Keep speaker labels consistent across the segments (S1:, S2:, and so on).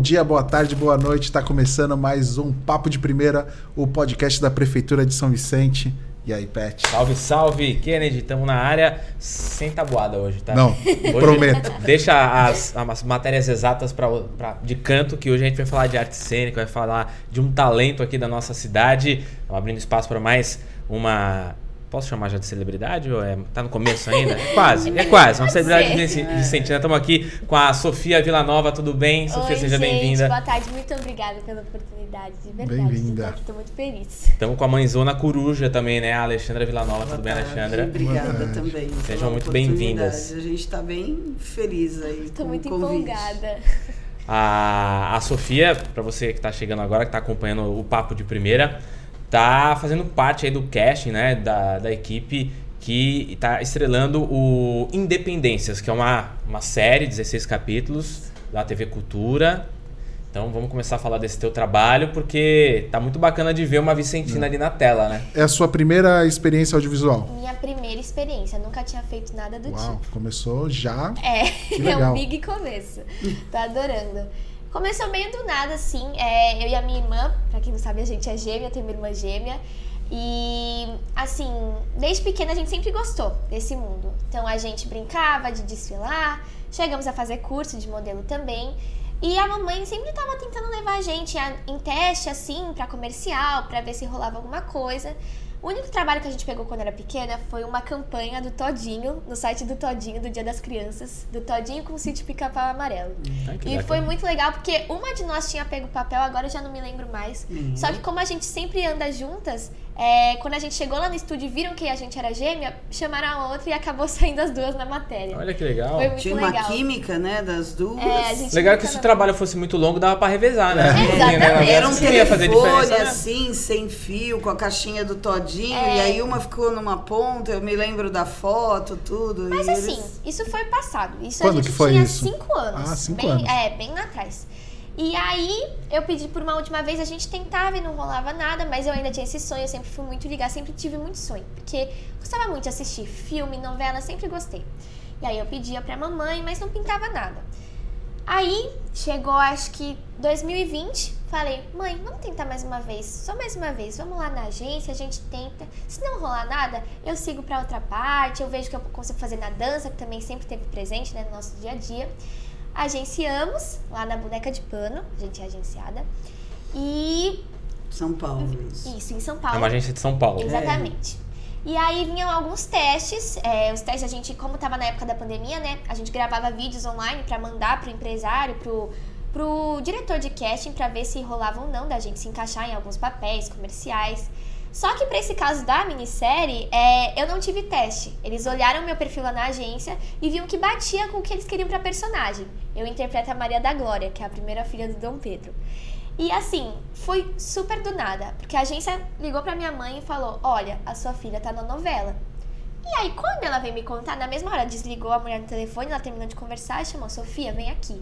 S1: dia, boa tarde, boa noite. Está começando mais um Papo de Primeira, o podcast da Prefeitura de São Vicente. E aí, Pet?
S2: Salve, salve, Kennedy. Estamos na área sem tabuada hoje, tá?
S1: Não,
S2: hoje,
S1: prometo.
S2: Deixa as, as matérias exatas pra, pra, de canto, que hoje a gente vai falar de arte cênica, vai falar de um talento aqui da nossa cidade. Estamos abrindo espaço para mais uma Posso chamar já de celebridade ou é, tá no começo ainda? É quase, é quase. Uma celebridade vicentina. Estamos aqui com a Sofia Villanova, tudo bem? Sofia,
S3: Oi,
S2: seja bem-vinda.
S3: Boa tarde, muito obrigada pela oportunidade, de verdade.
S1: Bem-vinda.
S3: Estou muito feliz.
S2: Estamos com a mãezona coruja também, né? A Alexandra Villanova,
S4: Boa
S2: tudo bem,
S4: tarde.
S2: Alexandra?
S4: Obrigada também.
S2: Sejam muito bem-vindas.
S4: A gente está bem feliz aí.
S3: Estou muito empolgada.
S2: A, a Sofia, para você que está chegando agora, que está acompanhando o Papo de Primeira, tá fazendo parte aí do casting, né, da, da equipe que está estrelando o Independências, que é uma, uma série, 16 capítulos, da TV Cultura. Então vamos começar a falar desse teu trabalho, porque tá muito bacana de ver uma Vicentina ali na tela, né?
S1: É a sua primeira experiência audiovisual?
S3: Minha primeira experiência, nunca tinha feito nada do
S1: Uau,
S3: tipo.
S1: começou já.
S3: É,
S1: Que
S3: é um big começo. Tô adorando. Começou meio do nada, assim. É, eu e a minha irmã, pra quem não sabe, a gente é gêmea, tem uma irmã gêmea. E, assim, desde pequena a gente sempre gostou desse mundo. Então a gente brincava de desfilar, chegamos a fazer curso de modelo também. E a mamãe sempre tava tentando levar a gente em teste, assim, pra comercial, pra ver se rolava alguma coisa. O único trabalho que a gente pegou quando era pequena foi uma campanha do Todinho, no site do Todinho, do Dia das Crianças. Do Todinho com o sítio pica-pau amarelo.
S2: Que
S3: E
S2: bacana.
S3: foi muito legal porque uma de nós tinha pego o papel, agora eu já não me lembro mais.
S4: Uhum.
S3: Só que como a gente sempre anda juntas, é, quando a gente chegou lá no estúdio e viram que a gente era gêmea, chamaram a outra e acabou saindo as duas na matéria.
S2: Olha que legal.
S3: Foi muito
S4: Tinha
S3: legal.
S4: uma química, né, das duas.
S3: É, a gente
S2: Legal que se o trabalho fosse muito longo, dava pra revezar, né?
S3: exatamente.
S4: Era um
S2: fazer
S4: telefone
S2: diferença, né?
S4: assim, sem fio, com a caixinha do Todinho,
S3: É.
S4: e aí uma ficou numa ponta, eu me lembro da foto, tudo.
S3: Mas
S4: e
S3: assim,
S4: eles-
S3: isso foi passado. Isso
S1: Quando
S3: a gente
S1: que foi
S3: tinha
S1: isso?
S3: cinco anos.
S1: Ah, cinco
S3: bem,
S1: anos.
S3: É, bem lá atrás. E aí, eu pedi por uma última vez, a gente tentava e não rolava nada, mas eu ainda tinha esse sonho, eu sempre fui muito ligada, sempre tive muito sonho. Porque gostava muito de assistir filme, novela, sempre gostei. E aí eu pedia pra mamãe, mas não pintava nada. Aí chegou, acho que 2020, falei, mãe, vamos tentar mais uma vez, só mais uma vez, vamos lá na agência, a gente tenta. Se não rolar nada, eu sigo pra outra parte, eu vejo que eu consigo fazer na dança, que também sempre teve presente né, no nosso dia a dia. Agenciamos lá na boneca de pano, a gente é agenciada. E
S4: São Paulo, isso.
S3: isso, em São
S2: É
S3: Paulo.
S2: uma agência de São Paulo.
S3: Exatamente. E aí vinham alguns testes. é, os testes a gente, como tava na época da pandemia, né? A gente gravava vídeos online pra mandar pro empresário, pro, pro diretor de casting pra ver se rolava ou não da gente se encaixar em alguns papéis comerciais. Só que pra esse caso da minissérie, é, eu não tive teste. Eles olharam meu perfil lá na agência e viam que batia com o que eles queriam pra personagem. Eu interpreto a Maria da Glória, que é a primeira filha do Dom Pedro. E assim, foi super do nada, porque a agência ligou pra minha mãe e falou: Olha, a sua filha tá na novela. E aí, quando ela veio me contar, na mesma hora desligou a mulher no telefone, ela terminou de conversar e chamou: Sofia, vem aqui.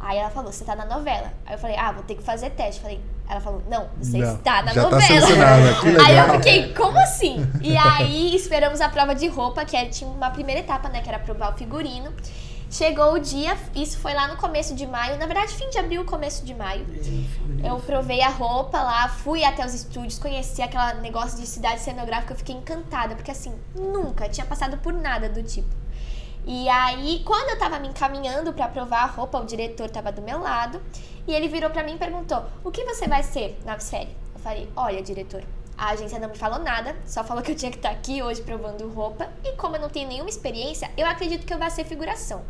S3: Aí ela falou: Você tá na novela. Aí eu falei: Ah, vou ter que fazer teste. Falei: Ela falou: Não, você
S1: Não,
S3: está na
S1: já tá
S3: novela.
S1: que
S3: Aí eu fiquei: Como assim? E aí esperamos a prova de roupa, que era- tinha uma primeira etapa, né? Que era provar o figurino. Chegou o dia, isso foi lá no começo de maio, na verdade, fim de abril, começo de maio. Eu provei a roupa lá, fui até os estúdios, conheci aquele negócio de cidade cenográfica, eu fiquei encantada, porque assim, nunca tinha passado por nada do tipo. E aí, quando eu tava me encaminhando pra provar a roupa, o diretor tava do meu lado, e ele virou pra mim e perguntou: "O que você vai ser na série?" Eu falei: "Olha, diretor, a agência não me falou nada, só falou que eu tinha que estar aqui hoje provando roupa, e como eu não tenho nenhuma experiência, eu acredito que eu vou ser figuração."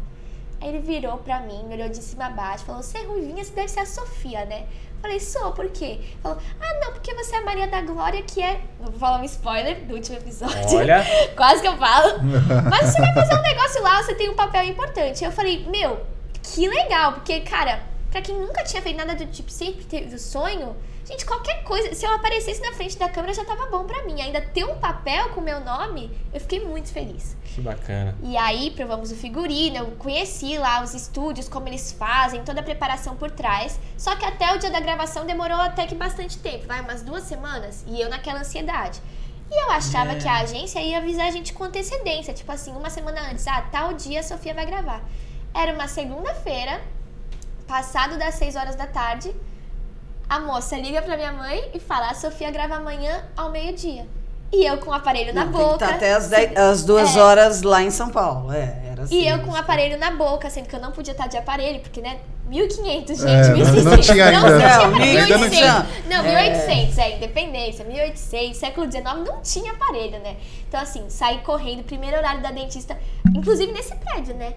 S3: Aí ele virou pra mim, me olhou de cima a baixo, falou: Você é ruivinha, você deve ser a Sofia, né? Falei, sou, por quê? Falou, ah, não, porque você é a Maria da Glória, que é. Vou falar um spoiler do último episódio.
S2: Olha.
S3: Quase que eu falo. Mas você vai fazer um negócio lá, você tem um papel importante. Eu falei, meu, que legal, porque, cara, pra quem nunca tinha feito nada do tipo, sempre teve o sonho, gente, qualquer coisa, se eu aparecesse na frente da câmera já tava bom pra mim. Ainda ter um papel com o meu nome, eu fiquei muito feliz.
S2: Que bacana.
S3: E aí provamos o figurino, eu conheci lá os estúdios, como eles fazem, toda a preparação por trás. Só que até o dia da gravação demorou até que bastante tempo, vai umas duas semanas, e eu naquela ansiedade. E eu achava
S4: É.
S3: que a agência ia avisar a gente com antecedência, tipo assim, uma semana antes, ah, tal dia a Sofia vai gravar. Era uma segunda-feira, passado das 6 horas da tarde, a moça liga pra minha mãe e fala: a Sofia grava amanhã ao meio-dia. E eu com o aparelho na
S4: Não, tem que
S3: boca.
S4: estar até as, dez- as duas
S3: É.
S4: horas lá em São Paulo. É, era assim.
S3: E eu com o aparelho na boca, sendo que eu não podia estar de aparelho, porque, né? 1.500, gente.
S1: É, não-
S3: 1.600.
S1: não tinha ainda.
S3: Não,
S4: Não,
S3: tinha,
S4: ainda não
S3: 1.800.
S4: tinha.
S3: Não, 1.800, é, independência. 1.800, século XIX não tinha aparelho, né? Então, assim, saí correndo, primeiro horário da dentista, inclusive nesse prédio, né?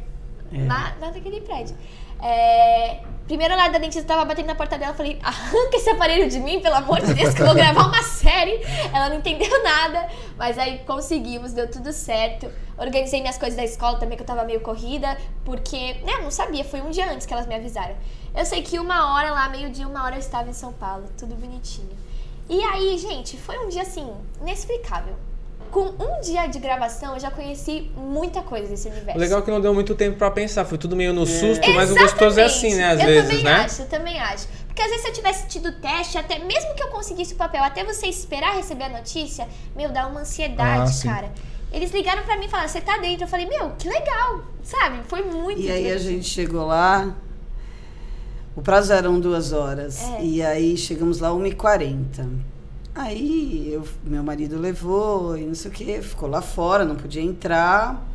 S4: É.
S3: Lá, lá naquele prédio. É, primeiro horário da dentista, tava batendo na porta dela, falei, arranca esse aparelho de mim, pelo amor de Deus, que eu vou gravar uma série. Ela não entendeu nada, mas aí conseguimos, deu tudo certo. Organizei minhas coisas da escola também, que eu tava meio corrida, porque, né, eu não sabia, foi um dia antes que elas me avisaram. Eu sei que uma hora lá, meio-dia, uma hora eu estava em São Paulo, tudo bonitinho. E aí, gente, foi um dia assim, inexplicável. Com um dia de gravação, eu já conheci muita coisa desse universo.
S2: O legal é que não deu muito tempo pra pensar, foi tudo meio no susto, mas o gostoso é assim, né? Às
S3: eu
S2: vezes,
S3: também
S2: né?
S3: acho, eu também acho. Porque às vezes se eu tivesse tido teste, até mesmo que eu conseguisse o papel, até você esperar receber a notícia, meu, dá uma ansiedade,
S1: Ah,
S3: cara. Eles ligaram pra mim e falaram, você tá dentro? Eu falei, meu, que legal, sabe? Foi muito
S4: E aí a gente chegou lá. O prazo eram duas horas.
S3: É.
S4: E aí chegamos lá 1h40. Aí eu, meu marido levou e não sei o que, ficou lá fora, não podia entrar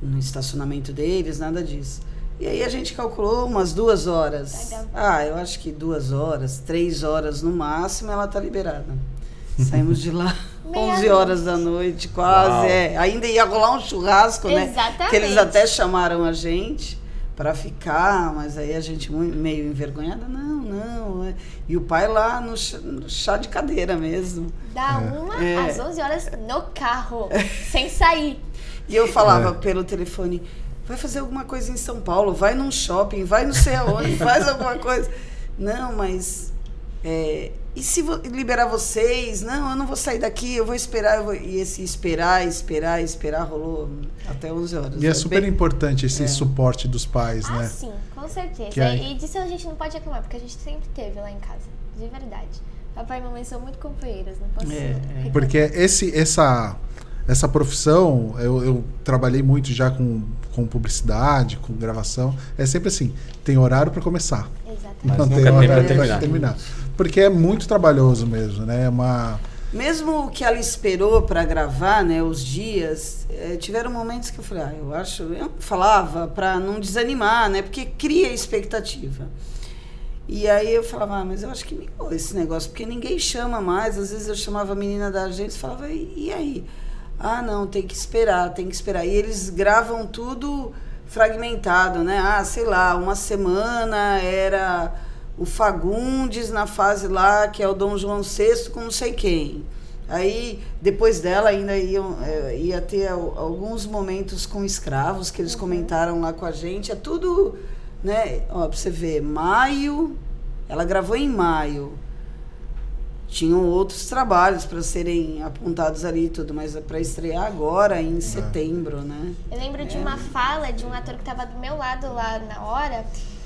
S4: no estacionamento deles, nada disso. E aí a gente calculou umas duas horas. Ah, eu acho que duas horas, três horas no máximo ela tá liberada. Saímos de lá
S3: Meia
S4: 11 horas da noite, quase. É. Ainda ia rolar um churrasco, né?
S3: Exatamente.
S4: Que eles até chamaram a gente para ficar, mas aí a gente meio envergonhada, não, não. é. E o pai lá no chá, no chá de cadeira mesmo.
S3: Da uma
S4: É.
S3: às 11 horas no carro, sem sair.
S4: E eu falava
S1: É.
S4: pelo telefone, vai fazer alguma coisa em São Paulo, vai num shopping, vai não sei aonde, faz alguma coisa. Não, mas é, e se vo- liberar vocês? Não, eu não vou sair daqui, eu vou esperar. eu vou- E esse esperar, esperar, esperar rolou até 11 horas.
S1: E é
S4: É
S1: super
S4: bem-
S1: importante esse
S4: É.
S1: suporte dos pais,
S3: Ah,
S1: né?
S3: sim, com certeza.
S1: Aí-
S3: E disso a gente não pode reclamar, porque a gente sempre teve lá em casa, de verdade. Papai e mamãe são muito companheiras, não posso
S4: É, é.
S1: Porque esse, essa, essa profissão, eu, eu trabalhei muito já com, com publicidade, com gravação. É sempre assim: tem horário para começar.
S3: Exatamente.
S2: Mas
S1: não
S2: nunca
S1: tem
S2: tem
S1: horário
S2: pra terminar.
S1: terminar. Porque é muito trabalhoso mesmo, né? É uma.
S4: Mesmo que ela esperou para gravar, né, os dias, eh, tiveram momentos que eu falei, ah, eu acho, eu falava para não desanimar, né, porque cria expectativa. E aí eu falava, ah, mas eu acho que esse negócio, porque ninguém chama mais. Às vezes eu chamava a menina da agência e falava, e, e aí? Ah, não, tem que esperar, tem que esperar. E eles gravam tudo fragmentado, né? Ah, sei lá, uma semana era o Fagundes na fase lá, que é o Dom João VI com não sei quem. Aí, depois dela, ainda iam, eh, ia ter al- alguns momentos com escravos que eles comentaram lá com a gente. É tudo, né? Ó, pra você ver, maio, ela gravou em maio. Tinham outros trabalhos para serem apontados ali e tudo, mas é para estrear agora, em setembro, né?
S3: Eu lembro de
S4: É.
S3: uma fala de um ator que tava do meu lado lá na hora.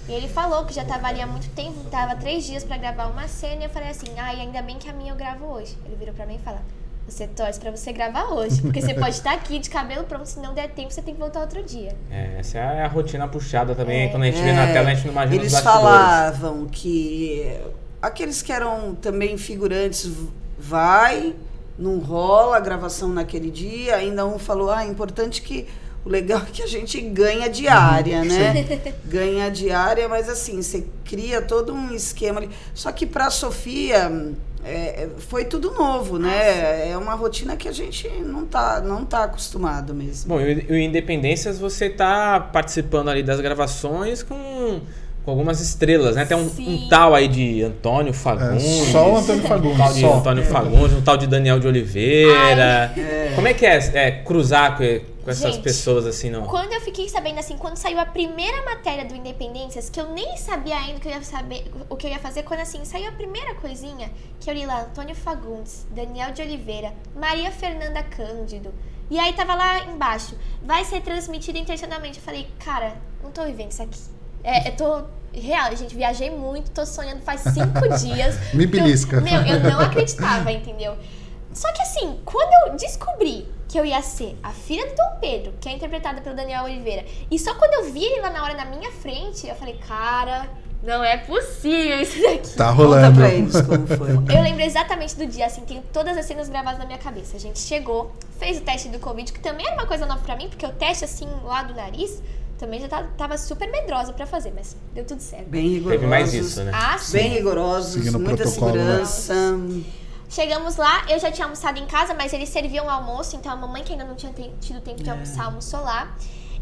S3: E ele falou que já tava ali há muito tempo, tava três dias pra gravar uma cena. E eu falei assim: ai, ainda bem que a minha eu gravo hoje. Ele virou pra mim e falou: Você torce pra você gravar hoje, porque você pode estar aqui de cabelo pronto, se não der tempo, você tem que voltar outro dia.
S2: É, essa é a rotina puxada também.
S3: É.
S2: Quando a gente vê na
S4: É,
S2: tela, a gente não imagina
S4: Eles falavam que aqueles que eram também figurantes vai, não rola a gravação naquele dia. Ainda um falou: ah, é importante que o legal é que a gente ganha diária, né? Ganha diária, mas assim, você cria todo um esquema ali. Só que para a Sofia é, foi tudo novo, né? É uma rotina que a gente não tá, não tá acostumado mesmo.
S2: Bom, e o Independências você tá participando ali das gravações com, com algumas estrelas, né? Tem um, um tal aí de Antônio
S1: É,
S2: Fagundes.
S1: só o Antônio
S2: Um
S1: Fagundes.
S2: tal de
S1: só.
S2: Antônio Fagundes, um tal de Daniel de Oliveira.
S4: É.
S2: Como é que é, é, cruzar com, essas
S3: Gente,
S2: pessoas assim, não?
S3: Quando eu fiquei sabendo, assim, quando saiu a primeira matéria do Independências, que eu nem sabia ainda o que eu ia saber, o que eu ia fazer, quando assim, saiu a primeira coisinha, que eu li lá, Antônio Fagundes, Daniel de Oliveira, Maria Fernanda Cândido. E aí tava lá embaixo, vai ser transmitido intencionalmente. Eu falei, cara, não tô vivendo isso aqui. É, eu tô. Real, gente, viajei muito, tô sonhando faz cinco dias.
S1: Me belisca.
S3: meu, eu não acreditava, entendeu? Só que assim, quando eu descobri que eu ia ser a filha do Dom Pedro, que é interpretada pelo Daniel Oliveira. E só quando eu vi ele lá na hora na minha frente, eu falei, cara, não é possível isso daqui.
S1: Tá
S4: Conta
S1: rolando.
S4: pra eles como foi.
S3: Eu lembro exatamente do dia, assim, tenho todas as cenas gravadas na minha cabeça. A gente chegou, fez o teste do Covid, que também era uma coisa nova pra mim, porque o teste, assim, lá do nariz, também já tava, tava super medrosa pra fazer, mas deu tudo certo.
S4: Bem rigorosos.
S2: Teve mais isso, né?
S3: Ah, sim.
S4: Bem rigorosos,
S1: Seguindo
S4: muita
S1: protocolo, né?
S3: Chegamos lá, eu já tinha almoçado em casa, mas eles serviam almoço, então a mamãe que ainda não tinha tido tempo de
S4: É.
S3: almoçar, almoçou lá.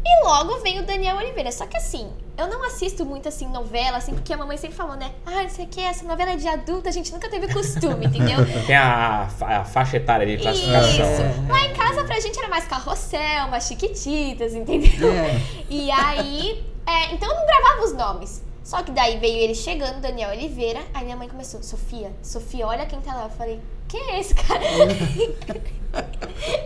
S3: E logo vem o Daniel Oliveira. Só que assim, eu não assisto muito assim novela, assim, porque a mamãe sempre falou, né? Ah, não sei o que, essa novela é de adulta, a gente nunca teve costume, entendeu?
S2: Tem a, a faixa etária de classificação.
S3: Isso.
S2: né?
S3: Lá em casa pra gente era mais carrossel, mais chiquititas, entendeu?
S4: É.
S3: E aí, é, então eu não gravava os nomes. Só que daí veio ele chegando, Daniel Oliveira. Aí minha mãe começou, Sofia, Sofia, olha quem tá lá. Eu falei, quem é esse cara?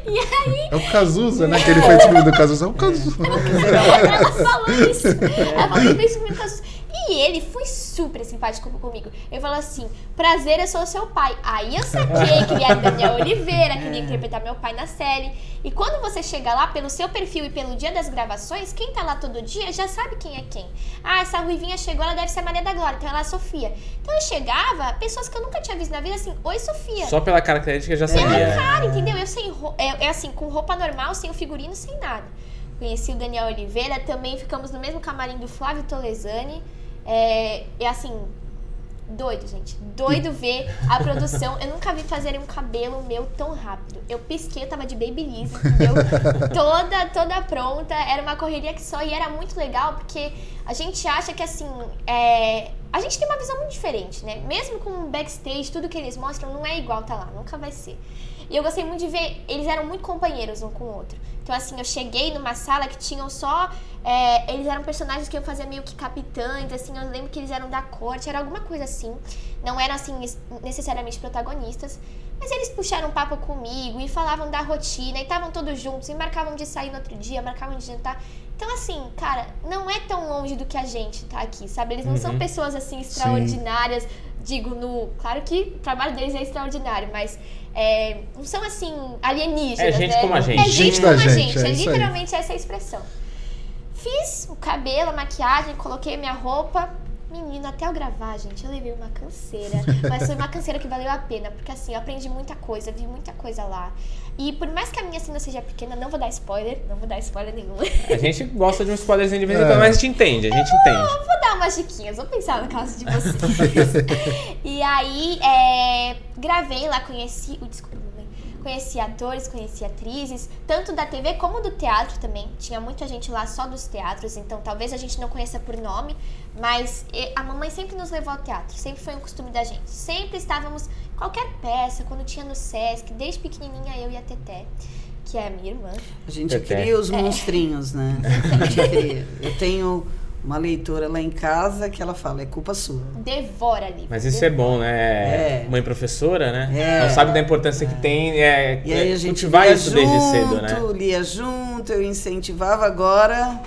S3: e aí,
S1: É o Cazuza, né? Que ele fez o filme do Cazuza. É o Cazuza.
S3: ela falou isso. Ela falou, ele fez comigo casos. E ele foi super simpático comigo. Ele falou assim: prazer, eu sou seu pai. Aí eu saquei que ele era Daniel Oliveira, que ele ia interpretar meu pai na série. E quando você chega lá, pelo seu perfil e pelo dia das gravações, quem tá lá todo dia já sabe quem é quem. Ah, essa ruivinha chegou, ela deve ser a Maria da Glória, então ela é a Sofia. Então eu chegava, pessoas que eu nunca tinha visto na vida, assim: Oi, Sofia.
S2: Só pela característica já
S3: Pela
S2: sabia.
S3: cara, entendeu? Eu sem é, é assim, com roupa normal, sem o figurino, sem nada. Conheci o Daniel Oliveira, também ficamos no mesmo camarim do Flávio Tolesani. É, é assim, doido, gente. Doido ver a produção. Eu nunca vi fazerem um cabelo meu tão rápido. Eu pisquei, eu tava de babyliss, entendeu? toda, toda pronta. Era uma correria que só. E era muito legal porque a gente acha que assim. É, a gente tem uma visão muito diferente, né? Mesmo com o backstage, tudo que eles mostram não é igual tá lá, nunca vai ser. E eu gostei muito de ver, eles eram muito companheiros um com o outro. Então, assim, eu cheguei numa sala que tinham só. é, eles eram personagens que eu fazia meio que capitães, assim, eu lembro que eles eram da corte, era alguma coisa assim. Não eram, assim, es- necessariamente protagonistas. Mas eles puxaram um papo comigo e falavam da rotina, e estavam todos juntos, e marcavam de sair no outro dia, marcavam de jantar. Então, assim, cara, não é tão longe do que a gente tá aqui, sabe? Eles não são
S2: Uhum.
S3: pessoas, assim, extraordinárias. Digo, no. Claro que o trabalho deles é extraordinário, mas é, não são assim alienígenas.
S2: É gente
S3: né?
S2: como a gente.
S3: É gente,
S1: Gente
S3: como a
S1: gente,
S3: gente.
S1: é
S3: É, literalmente essa a expressão. Fiz o cabelo, a maquiagem, coloquei minha roupa. Menino, até eu gravar, gente, eu levei uma canseira. Mas foi uma canseira que valeu a pena, porque assim, eu aprendi muita coisa, vi muita coisa lá. E por mais que a minha cena seja pequena, não vou dar spoiler, não vou dar spoiler nenhum.
S2: A gente gosta de um spoilerzinho de vez em
S1: É.
S2: quando, mas a gente entende, a gente entende.
S3: Eu vou dar umas diquinhas, vou pensar no caso de vocês. e aí, é, gravei lá, conheci. o desculpa. Conheci atores, conheci atrizes, tanto da TV como do teatro também. Tinha muita gente lá só dos teatros, então talvez a gente não conheça por nome, mas a mamãe sempre nos levou ao teatro, sempre foi um costume da gente. Sempre estávamos, qualquer peça, quando tinha no Sesc, desde pequenininha eu e a Teté, que é a minha irmã.
S4: A gente
S2: Teté.
S4: cria os monstrinhos, né? A gente cria. Eu tenho uma leitora lá em casa que ela fala, é culpa sua.
S3: Devora ali.
S2: Mas isso é bom, né?
S4: É.
S2: Mãe professora, né?
S4: É.
S2: Não sabe da importância que tem é,
S4: E aí
S2: é
S4: a gente
S2: cultivar
S4: lia
S2: isso
S4: junto,
S2: desde cedo, né?
S4: lia junto, eu incentivava agora,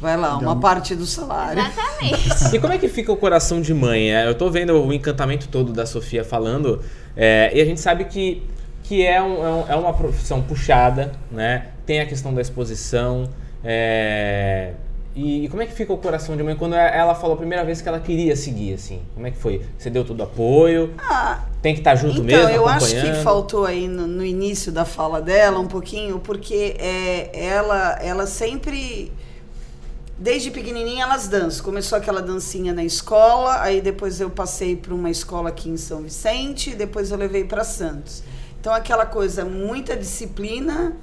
S4: vai lá, uma parte do salário.
S3: Exatamente.
S2: E como é que fica o coração de mãe? É, Eu tô vendo o encantamento todo da Sofia falando, é, e a gente sabe que, que é, um- é um- é uma profissão puxada, né? Tem a questão da exposição. é, e, e como é que fica o coração de mãe quando ela falou a primeira vez que ela queria seguir, assim? Como é que foi? Você deu todo o apoio?
S4: Ah,
S2: Tem que estar junto
S4: então,
S2: mesmo,
S4: eu acho que faltou aí no, no início da fala dela um pouquinho, porque é, ela, ela sempre, desde pequenininha, elas dançam. Começou aquela dancinha na escola, aí depois eu passei para uma escola aqui em São Vicente, depois eu levei para Santos. Então, aquela coisa, muita disciplina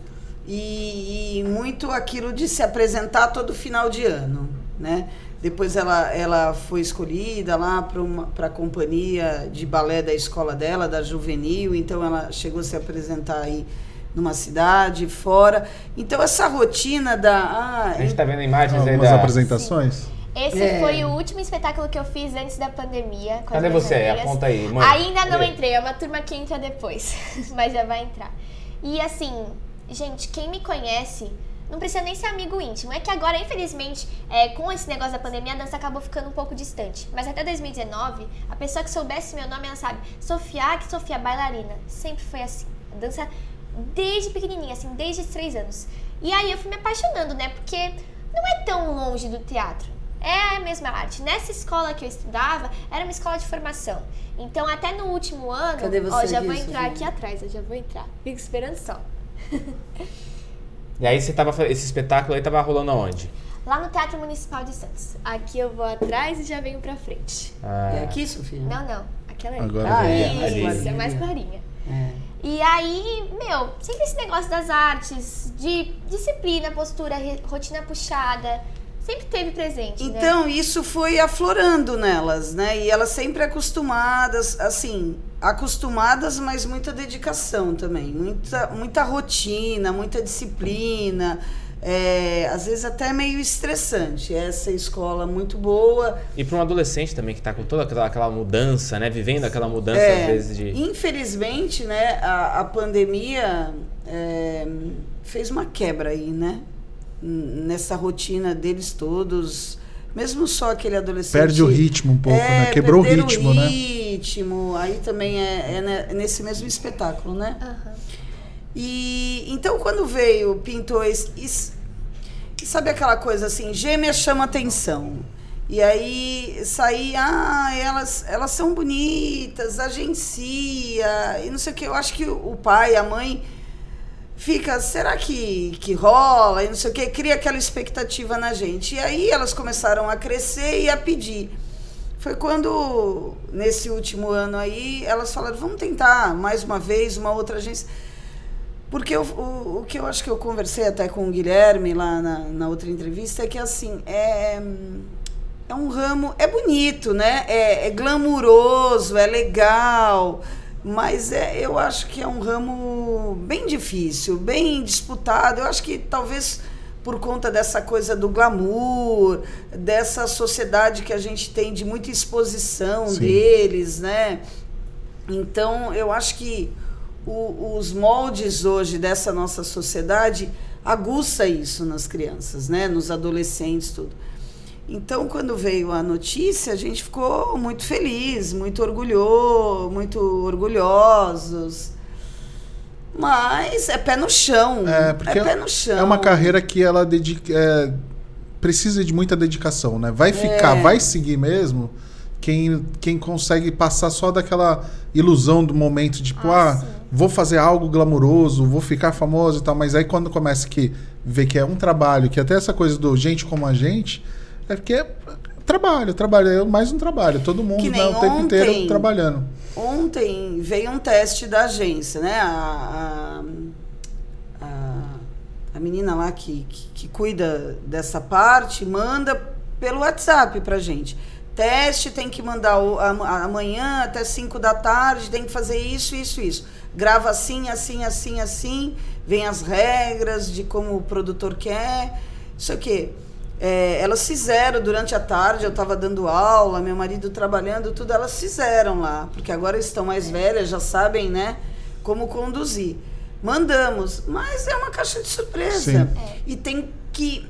S4: e, e muito aquilo de se apresentar todo final de ano, né? Depois ela, ela foi escolhida lá para a companhia de balé da escola dela, da Juvenil, então ela chegou a se apresentar aí numa cidade, fora. Então essa rotina da... Ah,
S2: A gente tá vendo imagens aí
S1: Algumas
S2: da...
S1: apresentações.
S3: Esse
S4: É.
S3: foi o último espetáculo que eu fiz antes da pandemia.
S2: Cadê você?
S3: amigas.
S2: Aponta aí, mãe.
S3: Ainda não entrei, é uma turma que entra depois, mas já vai entrar. E assim, gente, quem me conhece não precisa nem ser amigo íntimo. É que agora, infelizmente, é, com esse negócio da pandemia, a dança acabou ficando um pouco distante. Mas até 2019, a pessoa que soubesse meu nome, ela sabe, Sofia, que Sofia, bailarina. Sempre foi assim. A dança desde pequenininha, assim, desde os três anos. E aí eu fui me apaixonando, né? Porque não é tão longe do teatro. É a mesma arte. Nessa escola que eu estudava, era uma escola de formação. Então, até no último ano.
S4: Cadê você
S3: ó, já vou entrar aqui atrás, eu já vou entrar. Fico esperando só.
S2: E aí você tava. Esse espetáculo aí tava rolando aonde?
S3: Lá no Teatro Municipal de Santos. Aqui eu vou atrás e já venho pra frente.
S2: Ah,
S4: É aqui, Sofia?
S3: Não, não. Aquela ali.
S1: Agora
S4: Ah,
S1: vem.
S4: é,
S2: ali.
S3: Isso, é mais
S4: clarinha. É.
S3: E aí, meu, sempre esse negócio das artes, de disciplina, postura, rotina puxada, sempre teve presente, né?
S4: Então, isso foi aflorando nelas, né? E elas sempre acostumadas, assim, acostumadas, mas muita dedicação também. Muita, muita rotina, muita disciplina. é, às vezes até meio estressante. Essa escola muito boa.
S2: E para um adolescente também que tá com toda aquela, aquela mudança, né? Vivendo aquela mudança
S4: É,
S2: às vezes de.
S4: Infelizmente, né, a, a pandemia é, fez uma quebra aí, né? Nessa rotina deles todos. Mesmo só aquele adolescente.
S1: Perde o ritmo um pouco,
S4: É,
S1: né? Quebrou o ritmo, né?
S4: ritmo. Aí também é, é ne- nesse mesmo espetáculo, né?
S3: Aham.
S4: E então quando veio, pintou esse, isso- e sabe aquela coisa assim, gêmea chama atenção. E aí saía, ah, elas, elas são bonitas, agencia, e não sei o que. Eu acho que o pai, a mãe fica, será que, que rola? E não sei o que, cria aquela expectativa na gente. E aí elas começaram a crescer e a pedir. Foi quando, nesse último ano aí, elas falaram, vamos tentar mais uma vez, uma outra agência. Porque eu- o, o que eu acho que eu conversei até com o Guilherme lá na, na outra entrevista é que assim, é, é um ramo, é bonito, né? É, é glamuroso, é legal, mas é, eu acho que é um ramo bem difícil, bem disputado. Eu acho que talvez por conta dessa coisa do glamour, dessa sociedade que a gente tem de muita exposição
S1: Sim.
S4: deles, né? Então, eu acho que o- os moldes hoje dessa nossa sociedade aguça isso nas crianças, né? Nos adolescentes, tudo. Então, quando veio a notícia, a gente ficou muito feliz, muito orgulhoso, muito orgulhosos. Mas é pé no chão.
S1: É, porque
S4: pé no chão.
S1: É uma carreira que ela dedica, é, precisa de muita dedicação, né? Vai ficar,
S4: É.
S1: vai seguir mesmo quem, quem consegue passar só daquela ilusão do momento, tipo,
S3: Ah,
S1: ah, vou fazer algo glamouroso, vou ficar famoso e tal, mas aí quando começa que ver que é um trabalho, que até essa coisa do gente como a gente, é porque é trabalho, trabalho, é mais um trabalho, todo mundo né, o tempo inteiro trabalhando.
S4: Ontem veio um teste da agência, né? A, a, a, a menina lá que, que, que cuida dessa parte manda pelo WhatsApp pra gente. Teste tem que mandar o- amanhã até 5 da tarde, tem que fazer isso, isso, isso. Grava assim, assim, assim, assim. Vem as regras de como o produtor quer. Isso aqui. É, elas fizeram durante a tarde, eu estava dando aula, meu marido trabalhando, tudo, elas fizeram lá, porque agora estão mais velhas, já sabem, né, como conduzir. Mandamos, mas é uma caixa de surpresa.
S1: Sim.
S3: É.
S4: E tem que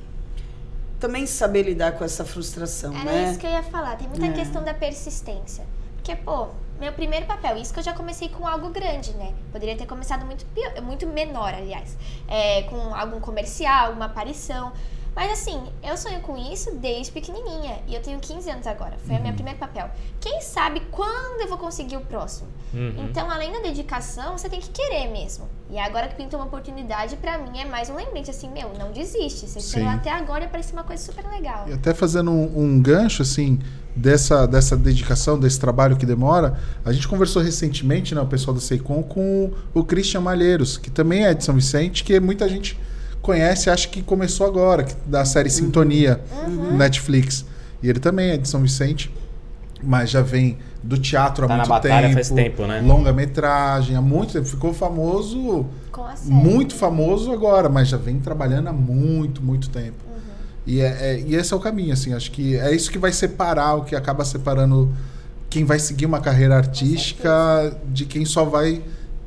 S4: também saber lidar com essa frustração,
S3: Era
S4: né?
S3: isso que eu ia falar. Tem muita
S4: É.
S3: questão da persistência. Porque, pô, meu primeiro papel, isso que eu já comecei com algo grande, né? Poderia ter começado muito, pior, muito menor, aliás. É, com algum comercial, alguma aparição. Mas assim, eu sonho com isso desde pequenininha. E eu tenho 15 anos agora. Foi o
S4: Uhum.
S3: meu primeiro papel. Quem sabe quando eu vou conseguir o próximo?
S2: Uhum.
S3: Então, além da dedicação, você tem que querer mesmo. E agora que pintou uma oportunidade, pra mim é mais um lembrete, assim, meu, não desiste. Você
S1: Sim.
S3: até agora e apareceu uma coisa super legal.
S1: E até fazendo um, um gancho, assim, dessa, dessa dedicação, desse trabalho que demora, a gente conversou recentemente, né, o pessoal da Seicom, com o Christian Malheiros, que também é de São Vicente, que muita gente conhece, acha que começou agora, que- da série Sintonia,
S3: Uhum.
S1: Netflix. E ele também é de São Vicente, mas já vem do teatro há
S2: Tá na
S1: muito
S2: batalha
S1: tempo.
S2: faz tempo, né?
S1: Longa-metragem, há muito tempo. Ficou famoso,
S3: Com a série.
S1: muito famoso agora, mas já vem trabalhando há muito, muito tempo.
S3: Uhum.
S1: E, é, é- e esse é o caminho, assim. Acho que é isso que vai separar, o que acaba separando quem vai seguir uma carreira artística de quem só vai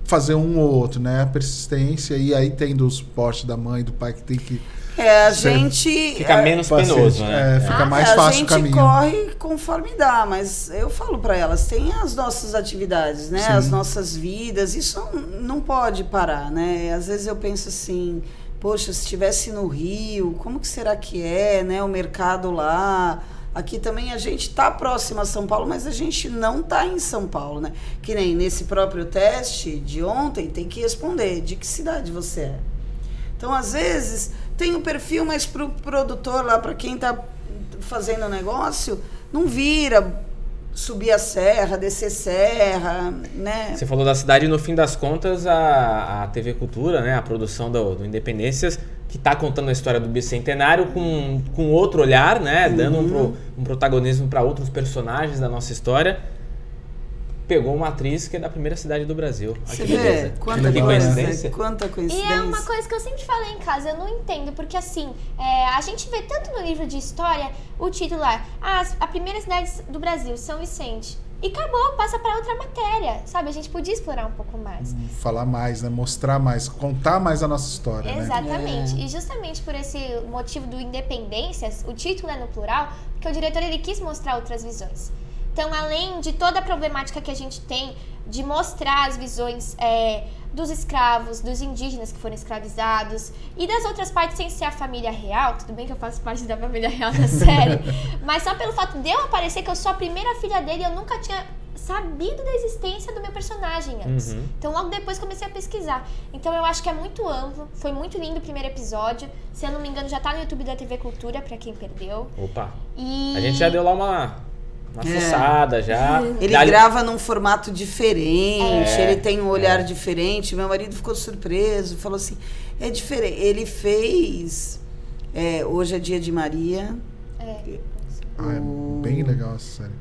S1: fazer um ou outro, né? A persistência e aí tendo o suporte da mãe, do pai que tem que
S4: É, a gente.
S2: Fica menos
S1: paciente.
S2: penoso, né?
S1: É, fica
S3: Ah,
S1: mais
S4: a
S1: fácil o
S4: gente
S1: caminho.
S4: corre conforme dá, mas eu falo para elas, tem as nossas atividades, né?
S1: Sim.
S4: As nossas vidas, isso não, não pode parar, né? Às vezes eu penso assim, poxa, se estivesse no Rio, como que será que é, né? O mercado lá. Aqui também a gente está próximo a São Paulo, mas a gente não está em São Paulo, né? Que nem nesse próprio teste de ontem, tem que responder de que cidade você é. Então, às vezes, tem o perfil, mas para o produtor lá, para quem está fazendo o negócio, não vira subir a serra, descer serra, né?
S2: Você falou da cidade e no fim das contas a, a TV Cultura, né, a produção do, do Independências, que está contando a história do bicentenário com, com outro olhar, né, dando um, pro- um protagonismo para outros personagens da nossa história, pegou uma atriz que é da primeira cidade do Brasil.
S4: Você
S2: que
S4: vê
S2: beleza.
S4: quanta
S2: que
S4: coisa,
S2: coincidência.
S4: quanta
S3: E
S4: coincidência.
S3: é uma coisa que eu sempre falei em casa, eu não entendo, porque assim, é, a gente vê tanto no livro de história o título lá, ah, as- a primeira cidade do Brasil, São Vicente. E acabou, passa para outra matéria, sabe? A gente podia explorar um pouco mais.
S1: falar mais, né? Mostrar mais, contar mais a nossa história, né?
S3: Exatamente. E justamente por esse motivo do Independências, o título é no plural, porque o diretor ele quis mostrar outras visões. Então, além de toda a problemática que a gente tem de mostrar as visões é, dos escravos, dos indígenas que foram escravizados e das outras partes sem ser a família real, tudo bem que eu faço parte da família real da série, mas só pelo fato de eu aparecer que eu sou a primeira filha dele, eu nunca tinha sabido da existência do meu personagem antes.
S2: Uhum.
S3: Então logo depois comecei a pesquisar. Então eu acho que é muito amplo, foi muito lindo o primeiro episódio. Se eu não me engano, já tá no YouTube da TV Cultura, pra quem perdeu.
S2: Opa,
S3: E
S2: a gente já deu lá uma, uma
S4: É.
S2: fuçada já.
S4: Ele
S2: Dali-
S4: grava num formato diferente,
S2: É,
S4: ele tem um olhar
S2: é.
S4: diferente. Meu marido ficou surpreso, falou assim: é diferente. Ele fez. é, Hoje é dia de Maria.
S3: É.
S1: Ah, é
S4: o-
S1: bem legal essa série.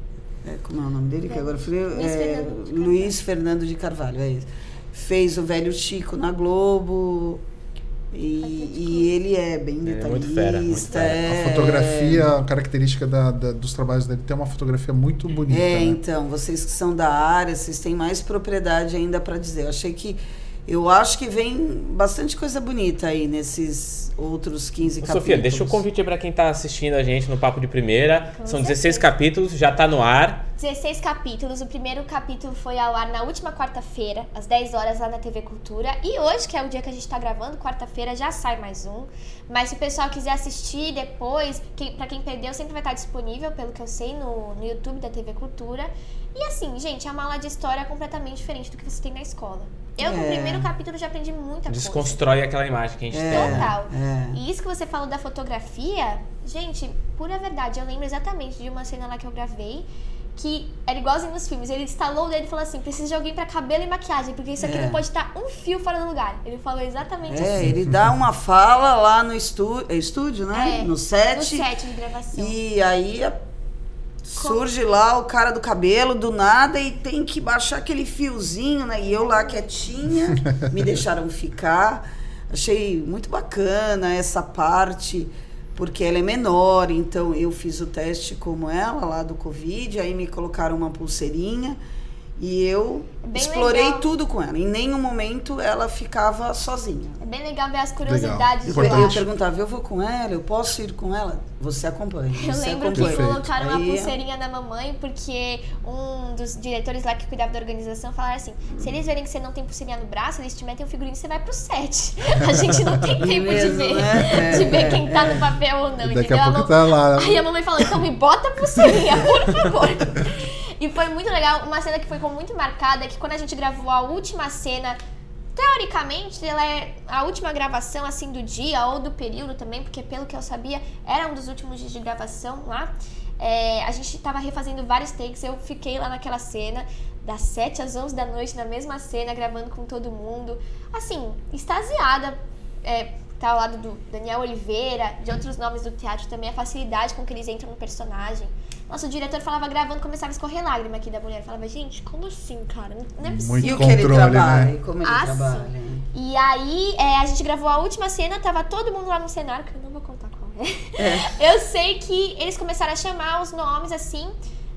S4: É, como é o nome dele? Que agora eu falei.
S3: Luiz
S4: é,
S3: Fernando de Carvalho.
S4: Luiz Fernando de Carvalho, é isso. Fez o velho Chico na Globo. E, e ele é bem
S2: Ele é
S4: detalhista.
S2: muito fera, muito fera.
S4: é-
S1: A fotografia, a característica da- da- dos trabalhos dele tem uma fotografia muito bonita.
S4: É,
S1: né?
S4: então, vocês que são da área, vocês têm mais propriedade ainda para dizer. Eu achei que. Eu acho que vem bastante coisa bonita aí nesses outros 15
S2: Ô,
S4: capítulos.
S2: Sofia, deixa o convite aí pra quem tá assistindo a gente no Papo de Primeira.
S3: Com
S2: São
S3: certeza.
S2: 16 capítulos, já tá no ar.
S3: 16 capítulos. O primeiro capítulo foi ao ar na última quarta-feira, às 10 horas, lá na TV Cultura. E hoje, que é o dia que a gente tá gravando, quarta-feira, já sai mais um. Mas se o pessoal quiser assistir depois, quem, pra quem perdeu, sempre vai estar disponível, pelo que eu sei, no, no YouTube da TV Cultura. E assim, gente, é uma aula de história completamente diferente do que você tem na escola. Eu, no
S4: É.
S3: primeiro capítulo, já aprendi muita coisa.
S2: Desconstrói aquela imagem que a gente
S4: É,
S2: tem.
S3: Total.
S4: é.
S3: E isso que você falou da fotografia, gente, pura verdade, eu lembro exatamente de uma cena lá que eu gravei, que era igualzinho nos filmes. Ele instalou o dedo e falou assim: precisa de alguém pra cabelo e maquiagem, porque isso aqui
S4: É.
S3: não pode estar um fio fora do lugar. Ele falou exatamente
S4: É,
S3: assim.
S4: ele dá uma fala lá no estúdio, é estúdio, né?
S3: É,
S4: no set.
S3: No set de gravação.
S4: E aí a- surge lá o cara do cabelo do nada e tem que baixar aquele fiozinho, né? E eu lá quietinha, me deixaram ficar. Achei muito bacana essa parte, porque ela é menor, então eu fiz o teste como ela lá do Covid, aí me colocaram uma pulseirinha e eu
S3: Bem
S4: explorei
S3: legal.
S4: tudo com ela. Em nenhum momento ela ficava sozinha.
S3: É bem legal ver as curiosidades
S1: Legal.
S3: de
S4: Eu, perguntava, eu vou com ela, eu posso ir com ela? Você acompanha.
S3: Eu
S4: você
S3: lembro que
S4: acompanha.
S1: Perfeito.
S3: colocaram uma
S4: Aí-
S3: pulseirinha na mamãe porque um dos diretores lá que cuidava da organização falaram assim: se eles verem que você não tem pulseirinha no braço, eles te metem o figurino e você vai pro set. A gente não tem tempo de
S4: Mesmo,
S3: ver,
S4: né?
S3: de
S4: É,
S3: ver quem tá
S4: é.
S3: no papel ou não,
S1: Daqui
S3: entendeu?
S1: a
S3: A
S1: pouco
S3: mam-
S1: tá lá.
S3: Aí a mamãe falou, então me bota a pulseirinha, por favor. E foi muito legal, uma cena que ficou muito marcada, é que quando a gente gravou a última cena, teoricamente ela é a última gravação assim do dia ou do período também, porque pelo que eu sabia, era um dos últimos dias de gravação lá. É, a gente tava refazendo vários takes, eu fiquei lá naquela cena, das 7 às 11 da noite, na mesma cena, gravando com todo mundo. Assim, extasiada. É, tá ao lado do Daniel Oliveira, de outros nomes do teatro também, a facilidade com que eles entram no personagem. Nossa, o diretor falava gravando, começava a escorrer lágrima aqui da mulher. Falava, gente, como assim, cara? Não- é possível.
S1: Muito
S4: E o que ele
S1: controle,
S4: trabalha,
S1: né?
S4: e como ele
S3: Ah,
S4: trabalha.
S3: E aí, é, a gente gravou a última cena, tava todo mundo lá no cenário, que eu não vou contar qual é. Eu sei que eles começaram a chamar os nomes assim,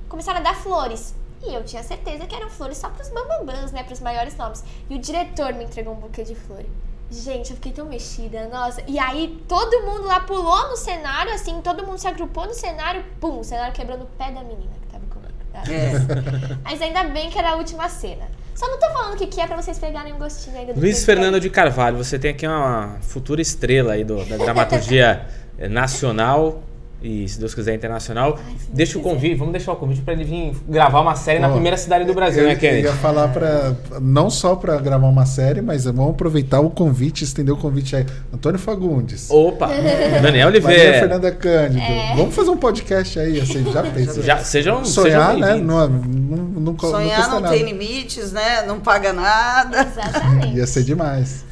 S3: começaram a dar flores. E E eu tinha certeza que eram flores só pros bambambãs, né? Pros maiores nomes. E o diretor me entregou um buquê de flores. Gente, eu fiquei tão mexida, nossa. E aí todo mundo lá pulou no cenário, assim, todo mundo se agrupou no cenário, pum, o cenário quebrou no pé da menina que tava comigo. tá?
S4: É.
S3: Mas ainda bem que era a última cena. Só não tô falando o que, que é pra vocês pegarem um gostinho ainda do
S2: Luiz Fernando de Carvalho, você tem aqui uma futura estrela aí do- da dramaturgia nacional e, se Deus quiser, internacional.
S3: Ai,
S2: Deixa o
S3: quiser.
S2: convite, vamos deixar o convite para ele vir gravar uma série na
S1: Ó,
S2: primeira cidade do Brasil,
S1: eu,
S2: né,
S1: eu
S2: Kennedy?
S1: ia falar para não só para gravar uma série, mas vamos aproveitar o convite, estender o convite aí. Antônio Fagundes.
S2: Opa! Daniel
S1: Maria
S2: Oliveira.
S1: Fernanda Cândido.
S3: É.
S1: Vamos fazer um podcast aí, assim, já pensou?
S2: Já, sejam,
S1: Sonhar,
S2: sejam
S1: né? Não, não, não,
S4: Sonhar não
S1: nada.
S4: tem limites, né? Não paga nada.
S3: Exatamente.
S1: Ia ser demais.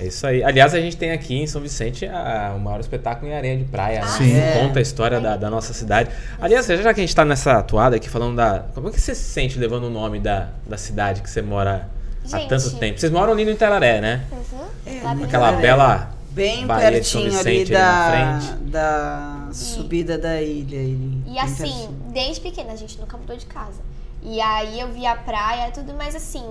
S2: É isso aí. Aliás, a gente tem aqui em São Vicente a- o maior espetáculo em areia de praia. né?
S1: Sim.
S2: Que
S4: É.
S2: Conta a história da, da nossa cidade. Aliás, já que a gente tá nessa toada aqui falando da. Como é que você se sente levando o nome da, da cidade que você mora há
S3: Gente.
S2: tanto tempo? Vocês moram ali no Itararé, né?
S3: Uhum.
S4: É,
S2: Aquela bela.
S4: Bem
S2: São
S4: pertinho ali
S2: Vicente, ali na
S4: da,
S2: frente.
S4: da subida da ilha.
S3: E assim,
S4: pertinho.
S3: desde pequena a gente nunca mudou de casa. E aí eu via a praia e tudo, mas assim,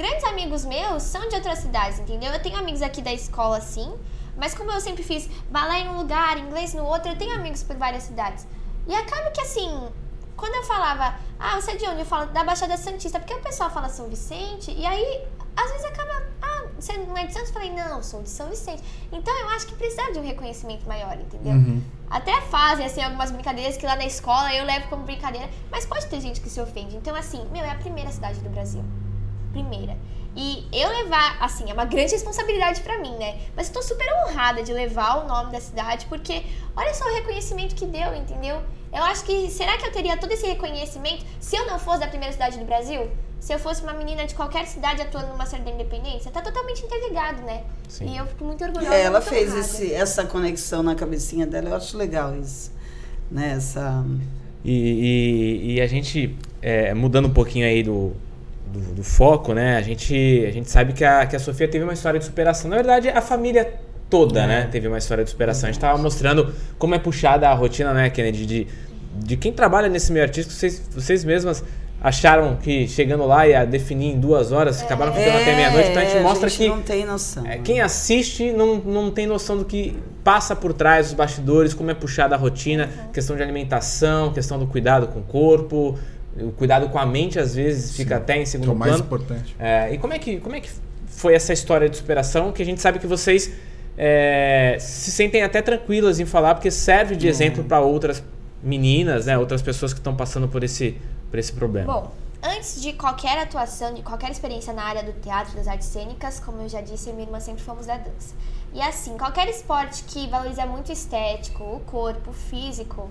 S3: grandes amigos meus são de outras cidades, entendeu? Eu tenho amigos aqui da escola, assim, mas como eu sempre fiz balé em um lugar, inglês no outro, eu tenho amigos por várias cidades. E acaba que assim, quando eu falava, ah, você é de onde? Eu falo da Baixada Santista, porque o pessoal fala São Vicente, e aí às vezes acaba, ah, você não é de Santos? Eu falei, não, sou de São Vicente. Então eu acho que precisa de um reconhecimento maior, entendeu?
S1: Uhum.
S3: Até fazem, assim, algumas brincadeiras que lá na escola eu levo como brincadeira, mas pode ter gente que se ofende. Então, assim, meu, é a primeira cidade do Brasil. Primeira. E eu levar, assim, é uma grande responsabilidade pra mim, né? Mas eu tô super honrada de levar o nome da cidade, porque olha só o reconhecimento que deu, entendeu? Eu acho que, será que eu teria todo esse reconhecimento se eu não fosse da primeira cidade do Brasil? Se eu fosse uma menina de qualquer cidade atuando numa série da independência? Tá totalmente interligado, né?
S2: Sim.
S3: E eu fico muito orgulhosa.
S4: É, ela
S3: muito
S4: fez esse, essa conexão na cabecinha dela, eu acho legal isso. Né? Essa,
S2: E, e- e a gente, é, mudando um pouquinho aí do, do, do foco, né? A gente, a gente sabe que a, que a Sofia teve uma história de superação. Na verdade, a família toda, né? Teve uma história de superação. A gente tava mostrando como é puxada a rotina, né, Kennedy? De, de quem trabalha nesse meio artístico. Vocês, vocês mesmas acharam que chegando lá ia definir em duas horas, acabaram ficando até meia-noite. Então a gente
S4: é,
S2: mostra
S4: gente
S2: que
S4: não tem noção.
S2: é, quem assiste não, não tem noção do que passa por trás dos bastidores, como é puxada a rotina, questão de alimentação, questão do cuidado com o corpo, o cuidado com a mente às vezes fica até em
S1: Que é
S2: segundo
S1: o mais
S2: plano.
S1: importante.
S2: É, e como é, que, como é que foi essa história de superação que a gente sabe que vocês é, se sentem até tranquilas em falar, porque serve de exemplo para outras meninas, né, outras pessoas que estão passando por esse, por esse problema.
S3: Bom, antes de qualquer atuação, de qualquer experiência na área do teatro, das artes cênicas, como eu já disse, eu e minha irmã sempre fomos da dança. E assim, qualquer esporte que valoriza muito o estético, o corpo, o físico,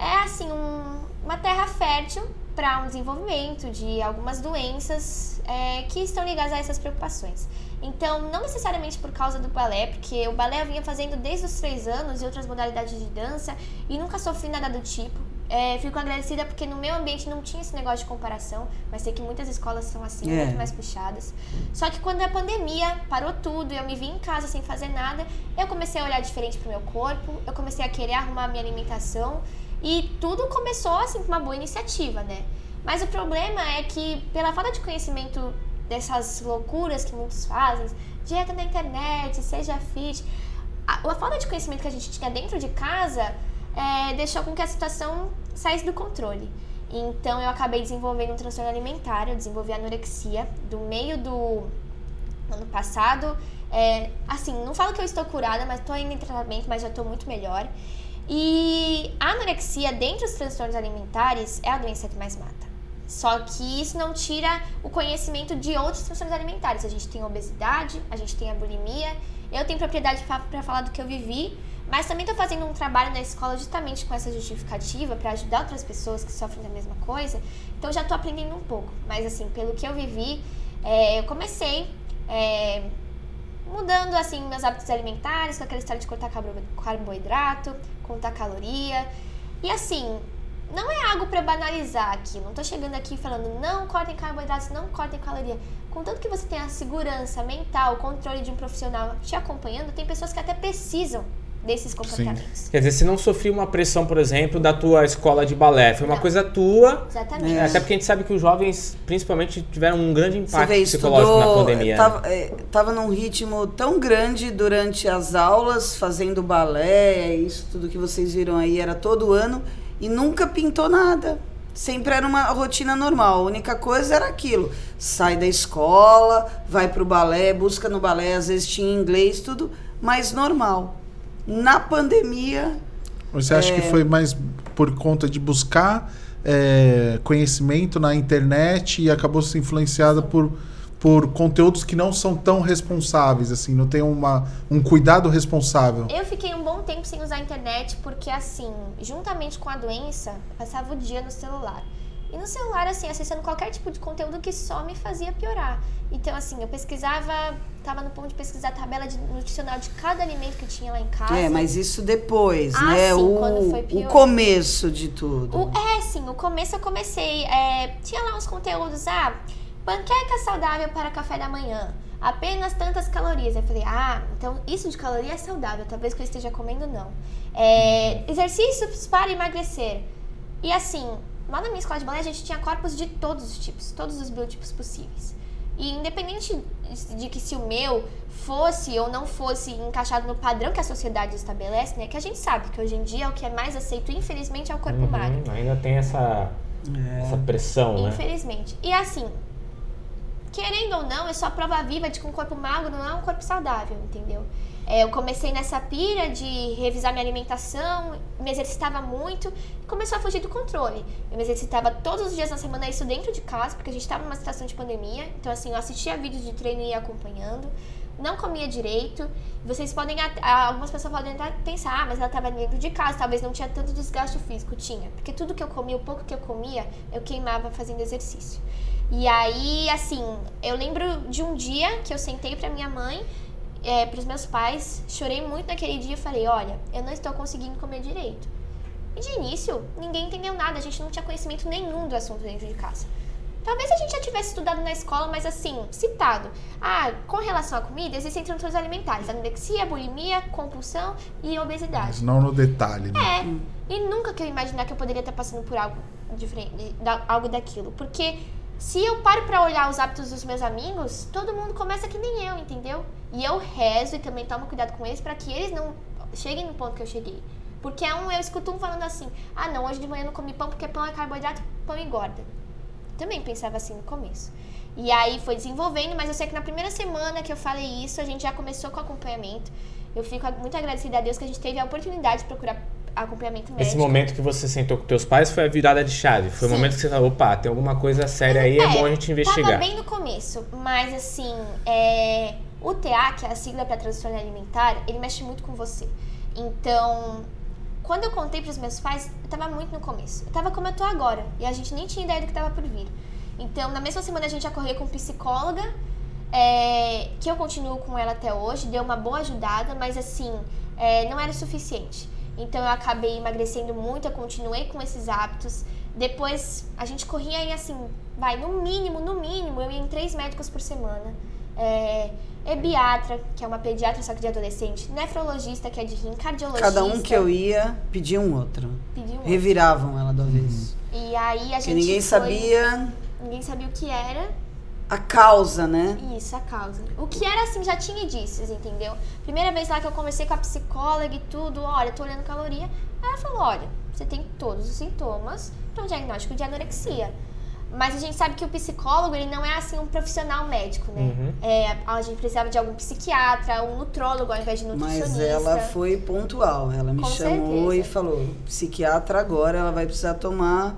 S3: é assim um- uma terra fértil para um desenvolvimento de algumas doenças é, que estão ligadas a essas preocupações. Então, não necessariamente por causa do balé, porque o balé eu vinha fazendo desde os três anos e outras modalidades de dança e nunca sofri nada do tipo. É, fico agradecida porque no meu ambiente não tinha esse negócio de comparação, mas sei que muitas escolas são assim,
S4: É.
S3: muito mais puxadas. Só que quando a pandemia parou tudo e eu me vi em casa sem fazer nada, eu comecei a olhar diferente pro meu corpo, eu comecei a querer arrumar a minha alimentação e tudo começou assim com uma boa iniciativa, né? Mas o problema é que pela falta de conhecimento dessas loucuras que muitos fazem, dieta na internet, seja fit, a, a falta de conhecimento que a gente tinha dentro de casa é, deixou com que a situação saísse do controle. Então eu acabei desenvolvendo um transtorno alimentar, eu desenvolvi anorexia do meio do ano passado. É, assim, não falo que eu estou curada, mas estou em tratamento, mas já estou muito melhor. E a anorexia, dentre os transtornos alimentares, é a doença que mais mata. Só que isso não tira o conhecimento de outros transtornos alimentares. A gente tem obesidade, a gente tem a bulimia. Eu tenho propriedade para falar do que eu vivi, mas também estou fazendo um trabalho na escola justamente com essa justificativa para ajudar outras pessoas que sofrem da mesma coisa. Então já estou aprendendo um pouco. Mas assim, pelo que eu vivi, é, eu comecei é, mudando assim meus hábitos alimentares, com aquela história de cortar carbo- carboidrato, contar caloria. E assim, não é algo para banalizar aqui. Não tô chegando aqui falando não cortem carboidratos, não cortem caloria. Contanto que você tem a segurança mental, o controle de um profissional te acompanhando, tem pessoas que até precisam desses comportamentos.
S2: Quer dizer, você não sofreu uma pressão, por exemplo, da tua escola de balé. Foi uma
S3: Não.
S2: coisa tua.
S3: Exatamente.
S4: É.
S2: Até porque a gente sabe que os jovens, principalmente, tiveram um grande impacto
S4: vê,
S2: psicológico na
S4: estudou,
S2: pandemia. né?
S4: tava, é, tava num ritmo tão grande durante as aulas, fazendo balé, isso tudo que vocês viram aí era todo ano, e nunca pintou nada. Sempre era uma rotina normal. A única coisa era aquilo. Sai da escola, vai pro balé, busca no balé, às vezes tinha inglês, tudo, mas normal. Na pandemia,
S1: Você acha
S4: É.
S1: que foi mais por conta de buscar é, conhecimento na internet e acabou se influenciada por, por conteúdos que não são tão responsáveis, assim, não tem uma, um cuidado responsável?
S3: Eu fiquei um bom tempo sem usar a internet porque, assim, juntamente com a doença, eu passava o dia no celular. E no celular, assim, acessando qualquer tipo de conteúdo que só me fazia piorar. Então, assim, eu pesquisava, tava no ponto de pesquisar a tabela de- nutricional de cada alimento que tinha lá em casa.
S4: é, mas isso depois,
S3: Ah,
S4: né?
S3: sim,
S4: o,
S3: quando foi
S4: o
S3: pior.
S4: começo de tudo.
S3: O, é, sim, no começo eu comecei. é, tinha lá uns conteúdos, ah, panqueca saudável para café da manhã. Apenas tantas calorias. Eu falei, ah, então isso de caloria é saudável, talvez que eu esteja comendo não. É, exercícios para emagrecer. E assim, lá na minha escola de balé a gente tinha corpos de todos os tipos, todos os biotipos possíveis. E independente de que se o meu fosse ou não fosse encaixado no padrão que a sociedade estabelece, né? Que a gente sabe que hoje em dia o que é mais aceito, infelizmente, é o corpo
S2: Uhum,
S3: magro.
S2: ainda tem essa,
S4: É.
S2: essa pressão, né?
S3: Infelizmente. E assim, querendo ou não, é só prova viva de que um corpo magro não é um corpo saudável, entendeu? É, eu comecei nessa pira de revisar minha alimentação, me exercitava muito começou a fugir do controle. Eu me exercitava todos os dias na semana, isso dentro de casa, porque a gente estava numa situação de pandemia. Então, assim, eu assistia vídeos de treino e ia acompanhando. Não comia direito. Vocês podem, algumas pessoas podem até pensar, ah, mas ela estava dentro de casa, talvez não tinha tanto desgaste físico. Tinha, porque tudo que eu comia, o pouco que eu comia, eu queimava fazendo exercício. E aí, assim, eu lembro de um dia que eu sentei pra minha mãe, é, pros meus pais, chorei muito naquele dia e falei: olha, eu não estou conseguindo comer direito. E de início, ninguém entendeu nada, a gente não tinha conhecimento nenhum do assunto dentro de casa. Talvez a gente já tivesse estudado na escola, mas assim, citado. Ah, com relação à comida, existem transtornos alimentares: anorexia, bulimia, compulsão e obesidade.
S1: Mas não no detalhe, né?
S3: É. E nunca que eu imaginar que eu poderia estar passando por algo diferente, algo daquilo. Porque se eu paro pra olhar os hábitos dos meus amigos, todo mundo começa que nem eu, entendeu? E eu rezo e também tomo cuidado com eles pra que eles não cheguem no ponto que eu cheguei. Porque é um, eu escuto um falando assim: ah, não, hoje de manhã eu não comi pão porque pão é carboidrato, pão engorda. Também pensava assim no começo. E aí foi desenvolvendo, mas eu sei que na primeira semana que eu falei isso, a gente já começou com acompanhamento. Eu fico muito agradecida a Deus que a gente teve a oportunidade de procurar acompanhamento médico.
S2: Esse momento que você sentou com teus pais foi a virada de chave. Foi o
S3: Sim.
S2: momento que você falou, opa, tem alguma coisa séria aí, é, bom a gente
S3: Tava
S2: investigar.
S3: bem no começo, mas assim, é, o TA, que é a sigla para transtorno alimentar, ele mexe muito com você. Então, quando eu contei pros meus pais, eu tava muito no começo. Eu tava como eu tô agora, e a gente nem tinha ideia do que tava por vir. Então, na mesma semana a gente já corria com psicóloga, é, que eu continuo com ela até hoje, deu uma boa ajudada, mas assim, é, não era o suficiente. Então eu acabei emagrecendo muito, eu continuei com esses hábitos. Depois a gente corria aí assim, vai, no mínimo, no mínimo, eu ia em três médicos por semana. É, ebiatra, que é uma pediatra só que de adolescente, nefrologista, que é de rim, cardiologista.
S4: Cada um que eu ia pedia um outro.
S3: pediu um.
S4: Reviravam ela do avesso.
S3: E aí a
S4: Porque
S3: gente.
S4: ninguém
S3: foi-
S4: sabia
S3: Ninguém sabia o que era.
S4: A causa, né?
S3: Isso, a causa. O que era assim, já tinha indícios, entendeu? Primeira vez lá que eu conversei com a psicóloga e tudo, olha, tô olhando caloria. Aí ela falou, olha, você tem todos os sintomas para um diagnóstico de anorexia. Mas a gente sabe que o psicólogo, ele não é assim um profissional médico, né?
S2: Uhum.
S3: É, a gente precisava de algum psiquiatra, um nutrólogo ao invés de nutricionista.
S4: Mas ela foi pontual. Ela me
S3: Com
S4: chamou
S3: certeza.
S4: e falou: psiquiatra agora ela vai precisar tomar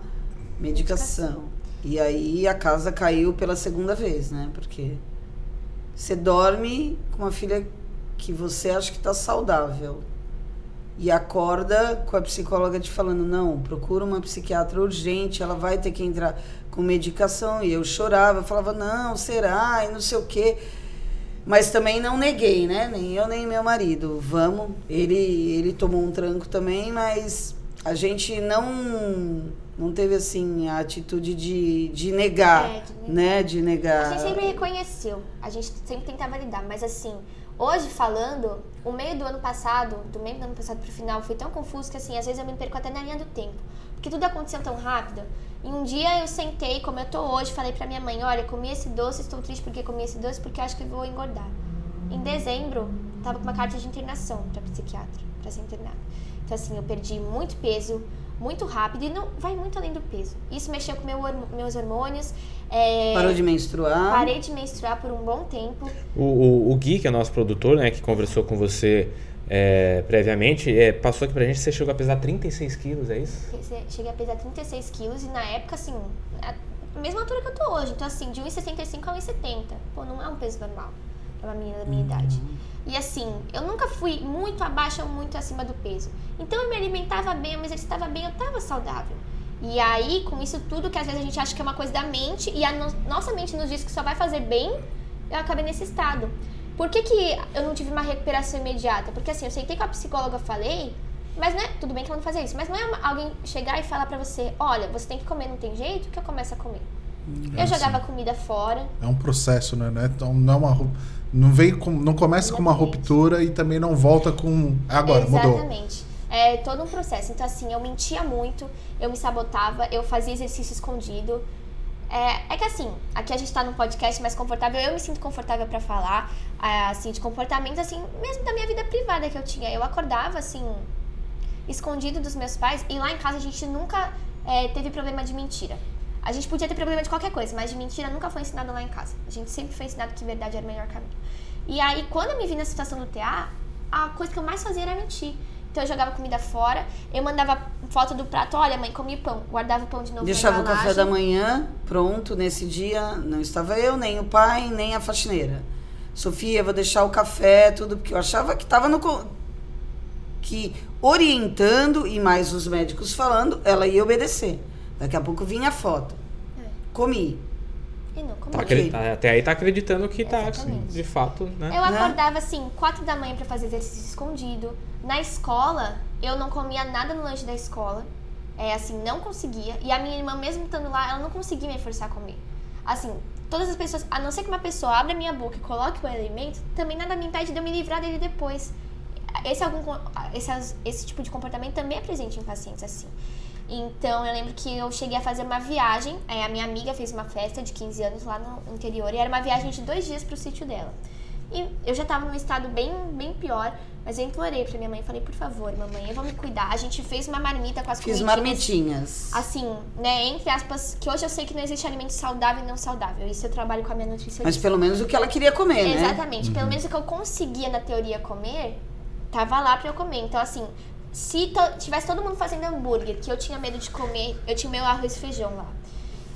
S4: medicação. E aí a casa caiu pela segunda vez, né? Porque você dorme com uma filha que você acha que tá saudável. E acorda com a psicóloga te falando, não, procura uma psiquiatra urgente, ela vai ter que entrar com medicação. E eu chorava, falava, não, será? E não sei o quê. Mas também não neguei, né? Nem eu, nem meu marido. Vamos. Ele, ele tomou um tranco também, mas a gente não, não teve, assim, a atitude de, de negar,
S3: É, de negar.
S4: né? De negar.
S3: A gente sempre reconheceu, a gente sempre tentava lidar, mas assim, Hoje, falando, o meio do ano passado, do meio do ano passado pro final, foi tão confuso que, assim, às vezes eu me perco até na linha do tempo. Porque tudo aconteceu tão rápido. E um dia eu sentei, como eu tô hoje, falei pra minha mãe, olha, comi esse doce, estou triste porque comi esse doce, porque acho que vou engordar. Em dezembro, tava com uma carta de internação pra psiquiatra, pra ser internada. Então, assim, eu perdi muito peso, muito rápido, e não vai muito além do peso. Isso mexeu com meu, meus hormônios. é,
S4: Parou de menstruar.
S3: Parei de menstruar por um bom tempo.
S2: O, o, o Gui, que é nosso produtor, né, que conversou com você é, previamente, é, passou aqui pra gente você chegou a pesar 36 quilos, é isso?
S3: Cheguei a pesar 36 quilos e na época, assim, a mesma altura que eu tô hoje. Então, assim, de 1,65 a 1,70. Pô, não é um peso normal pra uma menina da minha idade. E assim, eu nunca fui muito abaixo ou muito acima do peso. Então eu me alimentava bem, eu me exercitava bem, eu tava saudável. E aí, com isso tudo, que às vezes a gente acha que é uma coisa da mente, e a no- nossa mente nos diz que só vai fazer bem, eu acabei nesse estado. Por que, que eu não tive uma recuperação imediata? Porque assim, eu sentei com a psicóloga, falei, mas não é, tudo bem que ela não fazia isso, mas não é uma- alguém chegar e falar pra você, olha, você tem que comer, não tem jeito, que eu começo a comer.
S1: É
S3: eu jogava
S1: assim.
S3: comida fora,
S1: É um processo, né? Não, é é uma, não vem com, não começa com uma
S3: Exatamente.
S1: ruptura e também não volta com agora mudou.
S3: Exatamente. É todo um processo. Então, assim, eu mentia muito, eu me sabotava, eu fazia exercício escondido. É, é que assim, aqui a gente tá num podcast mais confortável, eu me sinto confortável pra falar, ah, assim, de comportamentos, assim, mesmo da minha vida privada que eu tinha. Eu acordava, assim, escondido dos meus pais, e lá em casa a gente nunca é, teve problema de mentira. A gente podia ter problema de qualquer coisa, mas de mentira nunca foi ensinado lá em casa. A gente sempre foi ensinado que verdade era o melhor caminho. E aí, quando eu me vi na situação do TA, a coisa que eu mais fazia era mentir. Então eu jogava comida fora, eu mandava foto do prato, olha mãe, comi pão, guardava o pão de novo
S4: Deixava o café da manhã pronto nesse dia. Não estava eu, nem o pai, nem a faxineira. Sofia, vou deixar o café, tudo, porque eu achava que estava no. que orientando e mais os médicos falando, ela ia obedecer. Daqui a pouco vinha a foto.
S3: É.
S4: Comi.
S3: E não, comi.
S2: Tá
S4: Ok.
S2: acre- tá- até aí tá acreditando que tá,
S3: Exatamente.
S2: de fato, né?
S3: Eu
S4: Né?
S3: acordava assim, quatro da manhã pra fazer exercício escondido. Na escola, eu não comia nada no lanche da escola. É assim, não conseguia. E a minha irmã, mesmo estando lá, ela não conseguia me forçar a comer. Assim, todas as pessoas, a não ser que uma pessoa abra a minha boca e coloque o alimento, também nada me impede de eu me livrar dele depois. Esse, algum, esse, esse tipo de comportamento também é presente em pacientes assim. Então, eu lembro que eu cheguei a fazer uma viagem. a minha amiga fez uma festa de 15 anos lá no interior. E era uma viagem de dois dias pro sítio dela. E eu já tava num estado bem, bem pior. Mas eu implorei pra minha mãe. Falei, por favor, mamãe, eu vou me cuidar. A gente fez uma marmita com as
S4: Fiz marmitinhas.
S3: Assim, né, entre aspas, que hoje eu sei que não existe alimento saudável e não saudável. Isso eu trabalho com a minha nutricionista.
S4: Mas pelo menos o que ela queria comer, né?
S3: Exatamente. Pelo menos o que eu conseguia na teoria comer, tava lá pra eu comer. Então, assim, se to- tivesse todo mundo fazendo hambúrguer, que eu tinha medo de comer, eu tinha meu arroz e feijão lá.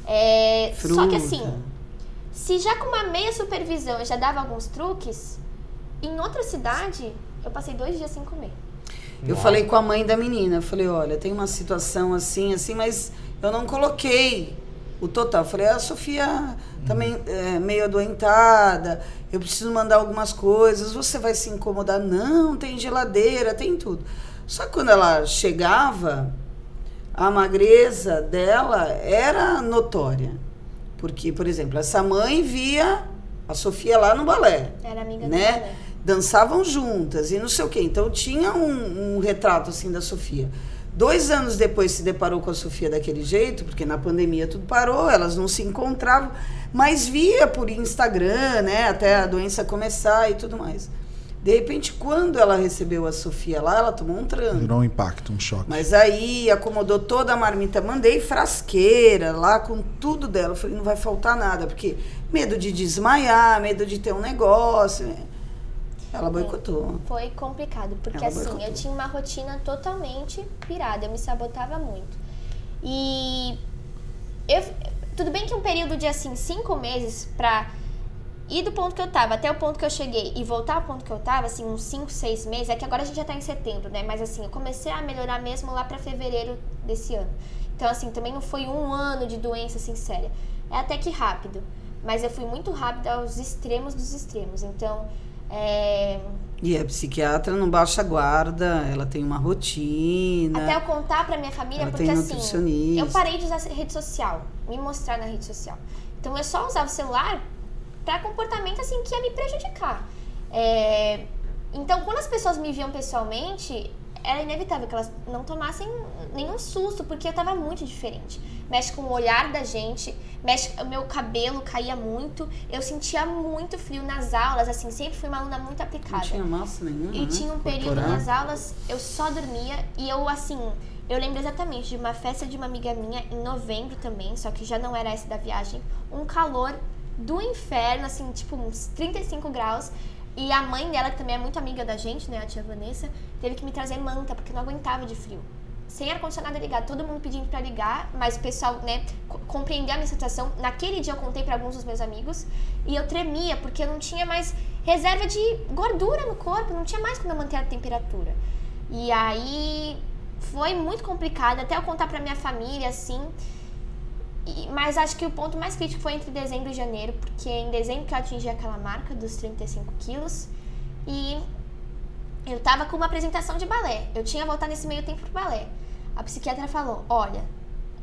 S3: É, só que assim, se já com uma meia supervisão eu já dava alguns truques, em outra cidade, eu passei dois dias sem comer.
S4: Eu
S2: Uau.
S4: falei com a mãe da menina, eu falei, olha, tem uma situação assim, assim, mas eu não coloquei o total. Eu falei, a Sofia também é meio adoentada, eu preciso mandar algumas coisas, você vai se incomodar? Não, tem geladeira, tem tudo. Só que quando ela chegava, a magreza dela era notória. Porque, por exemplo, essa mãe via a Sofia lá no balé
S3: Era amiga
S4: né?
S3: dela. né?
S4: Dançavam juntas e não sei o quê. Então tinha um, um retrato assim da Sofia. Dois anos depois se deparou com a Sofia daquele jeito, porque na pandemia tudo parou, elas não se encontravam, mas via por Instagram, né? Até a doença começar e tudo mais. De repente, quando ela recebeu a Sofia lá, ela tomou um tranco.
S1: Virou um impacto, um choque.
S4: Mas aí acomodou toda a marmita, mandei frasqueira lá com tudo dela. Eu falei, não vai faltar nada, porque medo de desmaiar, medo de ter um negócio. Ela boicotou.
S3: Foi complicado, porque
S4: Ela
S3: assim,
S4: boicotou.
S3: eu tinha uma rotina totalmente pirada, eu me sabotava muito. E eu, tudo bem que um período de assim, cinco meses pra ir do ponto que eu tava até o ponto que eu cheguei e voltar ao ponto que eu tava, assim, uns cinco, seis meses, é que agora a gente já tá em setembro, né? Mas assim, eu comecei a melhorar mesmo lá pra fevereiro desse ano. Então, assim, também não foi um ano de doença assim séria. É até que rápido. Mas eu fui muito rápida aos extremos dos extremos. Então, é,
S4: E a psiquiatra não baixa guarda, ela tem uma rotina.
S3: Até eu contar pra minha família,
S4: Ela
S3: porque assim, eu parei de usar rede social, me mostrar na rede social. Então eu só usava o celular pra comportamento assim que ia me prejudicar. É, então, quando as pessoas me viam pessoalmente, era inevitável que elas não tomassem nenhum susto, porque eu tava muito diferente. Mexe com o olhar da gente, mexe, o meu cabelo caía muito, eu sentia muito frio nas aulas, assim, sempre fui uma aluna muito aplicada.
S4: Não tinha massa nenhuma.
S3: E
S4: né?
S3: tinha um período
S4: Corporal.
S3: nas aulas, eu só dormia e eu, assim, eu lembro exatamente de uma festa de uma amiga minha em novembro também, só que já não era essa da viagem, um calor do inferno, assim, tipo uns 35 graus. E a mãe dela, que também é muito amiga da gente, né, a tia Vanessa, teve que me trazer manta, porque não aguentava de frio. Sem ar-condicionado ligado, todo mundo pedindo pra ligar, mas o pessoal, né, co- compreendeu a minha situação. Naquele dia eu contei pra alguns dos meus amigos e eu tremia, porque eu não tinha mais reserva de gordura no corpo, não tinha mais como eu manter a temperatura. E aí foi muito complicado, até eu contar pra minha família, assim. E- mas acho que o ponto mais crítico foi entre dezembro e janeiro, porque em dezembro que eu atingi aquela marca dos 35 quilos e eu tava com uma apresentação de balé. Eu tinha voltado nesse meio tempo pro balé. A psiquiatra falou: Olha,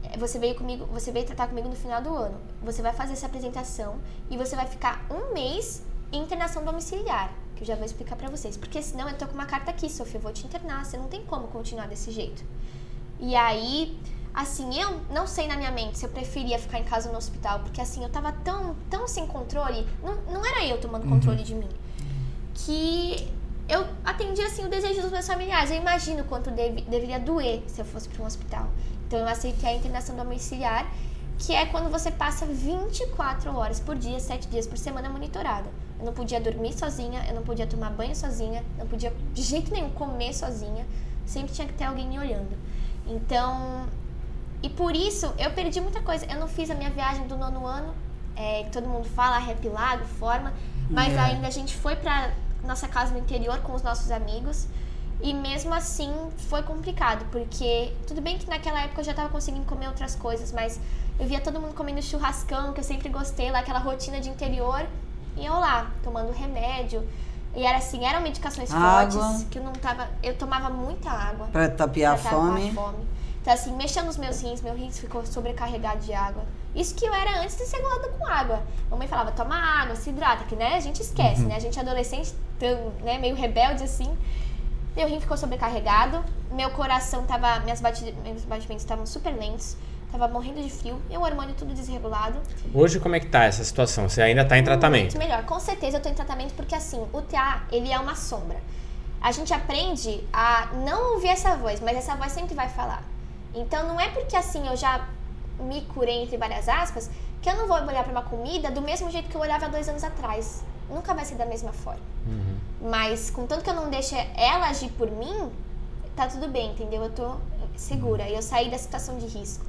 S3: eh, você veio comigo, você veio tratar comigo no final do ano. Você vai fazer essa apresentação e você vai ficar um mês em internação domiciliar. Que eu já vou explicar pra vocês. Porque senão eu tô com uma carta aqui, Sofia, eu vou te internar. Você não tem como continuar desse jeito. E aí, assim, eu não sei na minha mente se eu preferia ficar em casa ou no hospital, porque assim, eu tava tão, tão sem controle, não, não era eu tomando controle de mim, que eu atendi assim o desejo dos meus familiares. Eu imagino quanto deve- deveria doer se eu fosse para um hospital. Então eu aceitei a internação domiciliar, que é quando você passa 24 horas por dia, 7 dias por semana monitorada. Eu não podia dormir sozinha, eu não podia tomar banho sozinha, não podia de jeito nenhum comer sozinha. Sempre tinha que ter alguém me olhando. Então, e por isso eu perdi muita coisa. Eu não fiz a minha viagem do nono ano, é, que todo mundo fala, Happy Lago, forma, mas
S4: É.
S3: ainda a gente foi pra nossa casa no interior com os nossos amigos. E mesmo assim foi complicado, porque tudo bem que naquela época eu já tava conseguindo comer outras coisas, mas eu via todo mundo comendo churrascão, que eu sempre gostei, lá aquela rotina de interior, e eu lá, tomando remédio. E era assim, eram medicações
S4: Água.
S3: fortes, que eu não tava. Eu tomava muita água.
S4: Pra tapear a
S3: pra tapar
S4: fome.
S3: Então, assim, mexendo nos meus rins, meu rins ficou sobrecarregado de água. Isso que eu era antes de ser enrolada com água. Mamãe falava, toma água, se hidrata, que né, a gente esquece, né? A gente é adolescente, tão, né, meio rebelde assim. Meu rim ficou sobrecarregado, meu coração tava. Minhas bati- meus batimentos estavam super lentos, tava morrendo de frio, meu hormônio tudo desregulado.
S2: Hoje, como é que tá essa situação? Você ainda tá em tratamento?
S3: Muito melhor. Com certeza eu tô em tratamento porque assim, o TA, ele é uma sombra. A gente aprende a não ouvir essa voz, mas essa voz sempre vai falar. Então não é porque assim eu já me curei entre várias aspas que eu não vou olhar para uma comida do mesmo jeito que eu olhava há dois anos atrás. Nunca vai ser da mesma forma. Mas contanto que eu não deixe ela agir por mim, tá tudo bem, entendeu? Eu tô segura. Eu saí da situação de risco.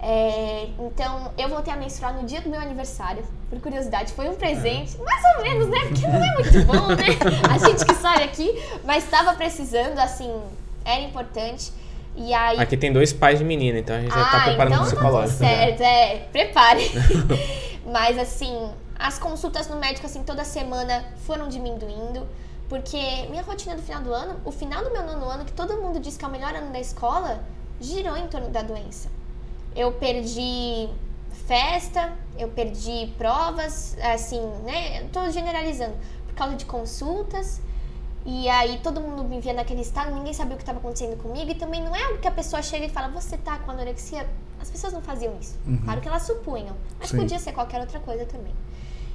S3: É, então, eu voltei a menstruar no dia do meu aniversário, por curiosidade. Foi um presente, mais ou menos, né? Porque não é muito bom, né? A gente que sabe aqui, mas estava precisando, assim, era importante. E aí.
S2: Aqui tem dois pais de menina, então a gente já tá
S3: Ah,
S2: preparando
S3: então
S2: o
S3: tá tudo
S2: psicológico. né?
S3: certo, é, prepare. Mas assim, as consultas no médico assim toda semana foram diminuindo, porque minha rotina do final do ano, o final do meu nono ano, que todo mundo diz que é o melhor ano da escola, girou em torno da doença. Eu perdi festa, eu perdi provas, assim, né? Tô generalizando, por causa de consultas. E aí todo mundo me via naquele estado, ninguém sabia o que estava acontecendo comigo. E também não é algo que a pessoa chega e fala, você tá com anorexia? As pessoas não faziam isso. Claro que elas supunham. Mas
S1: Sim.
S3: podia ser qualquer outra coisa também.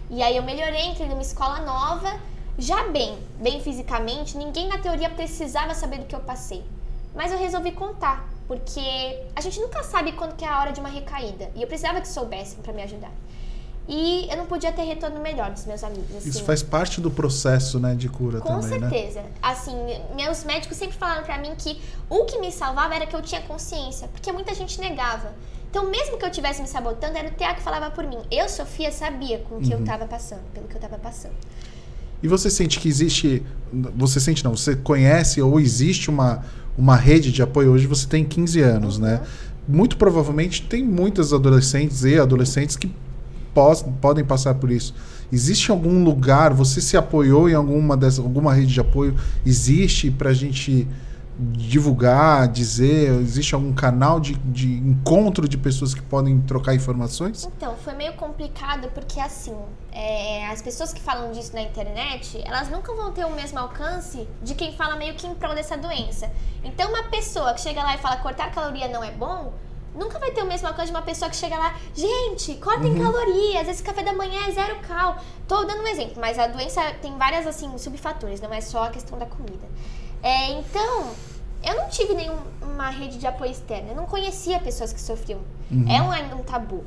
S3: E aí eu melhorei, entrei numa escola nova, já bem, bem fisicamente. Ninguém na teoria precisava saber do que eu passei. Mas eu resolvi contar, porque a gente nunca sabe quando que é a hora de uma recaída. E eu precisava que soubessem para me ajudar. E eu não podia ter retorno melhor dos meus amigos. Assim.
S1: Isso faz parte do processo, né, de cura
S3: Com
S1: também, né?
S3: certeza. Assim, meus médicos sempre falaram pra mim que o que me salvava era que eu tinha consciência, porque muita gente negava. Então, mesmo que eu estivesse me sabotando, era o TA que falava por mim. Eu, Sofia, sabia com o
S1: Uhum.
S3: que eu tava passando, pelo que eu tava passando.
S1: E você sente que existe. Você sente não, você conhece ou existe uma, uma rede de apoio? Hoje você tem 15 anos, né? Muito provavelmente tem muitas adolescentes e adolescentes que podem passar por isso. Existe algum lugar, você se apoiou em alguma dessas, alguma rede de apoio? Existe pra gente divulgar, dizer? Existe algum canal de, de encontro de pessoas que podem trocar informações?
S3: Então, foi meio complicado porque, assim, é, as pessoas que falam disso na internet, elas nunca vão ter o mesmo alcance de quem fala meio que em prol dessa doença. Então, uma pessoa que chega lá e fala cortar caloria não é bom, nunca vai ter o mesmo alcance de uma pessoa que chega lá, gente, cortem
S1: Uhum.
S3: calorias, esse café da manhã é zero cal. Tô dando um exemplo, mas a doença tem várias, assim, subfatores, não é só a questão da comida. É, então, eu não tive nenhuma rede de apoio externo, eu não conhecia pessoas que sofriam. É um, ainda um tabu.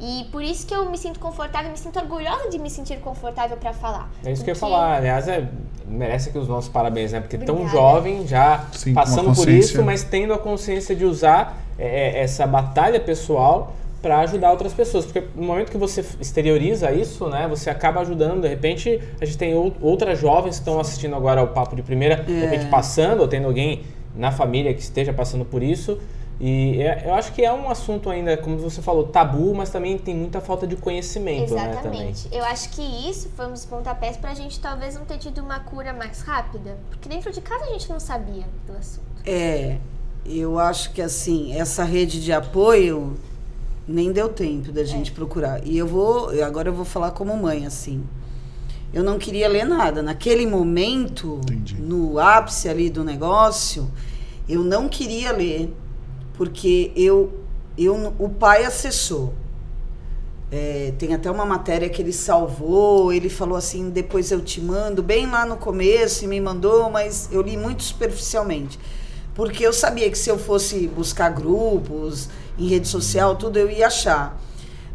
S3: E por isso que eu me sinto confortável, me sinto orgulhosa de me sentir confortável pra falar.
S2: É isso que eu ia
S3: Porque-
S2: falar. Aliás, é, merece aqui os nossos parabéns, né? Porque tão
S3: Obrigada.
S2: jovem, já
S1: Sim,
S2: passando por isso, mas tendo a consciência de usar é, é, essa batalha pessoal para ajudar outras pessoas. Porque no momento que você exterioriza isso, né? Você acaba ajudando. De repente, a gente tem ou- outras jovens que estão assistindo agora ao Papo de Primeira, de repente passando, ou tendo alguém na família que esteja passando por isso. E é- eu acho que é um assunto ainda, como você falou, tabu, mas também tem muita falta de conhecimento, né?
S3: Exatamente. Eu acho que isso foi um dos pontapés pra gente talvez não ter tido uma cura mais rápida. Porque dentro de casa a gente não sabia do assunto.
S4: É, eu acho que assim, essa rede de apoio nem deu tempo da gente procurar. E eu vou, agora eu vou falar como mãe, assim. Eu não queria ler nada. Naquele momento,
S1: Entendi.
S4: no ápice ali do negócio, eu não queria ler, porque eu, eu o pai acessou. É, tem até uma matéria que ele salvou, ele falou assim, depois eu te mando, bem lá no começo, e me mandou, mas eu li muito superficialmente. Porque eu sabia que se eu fosse buscar grupos, em rede social, tudo, eu ia achar.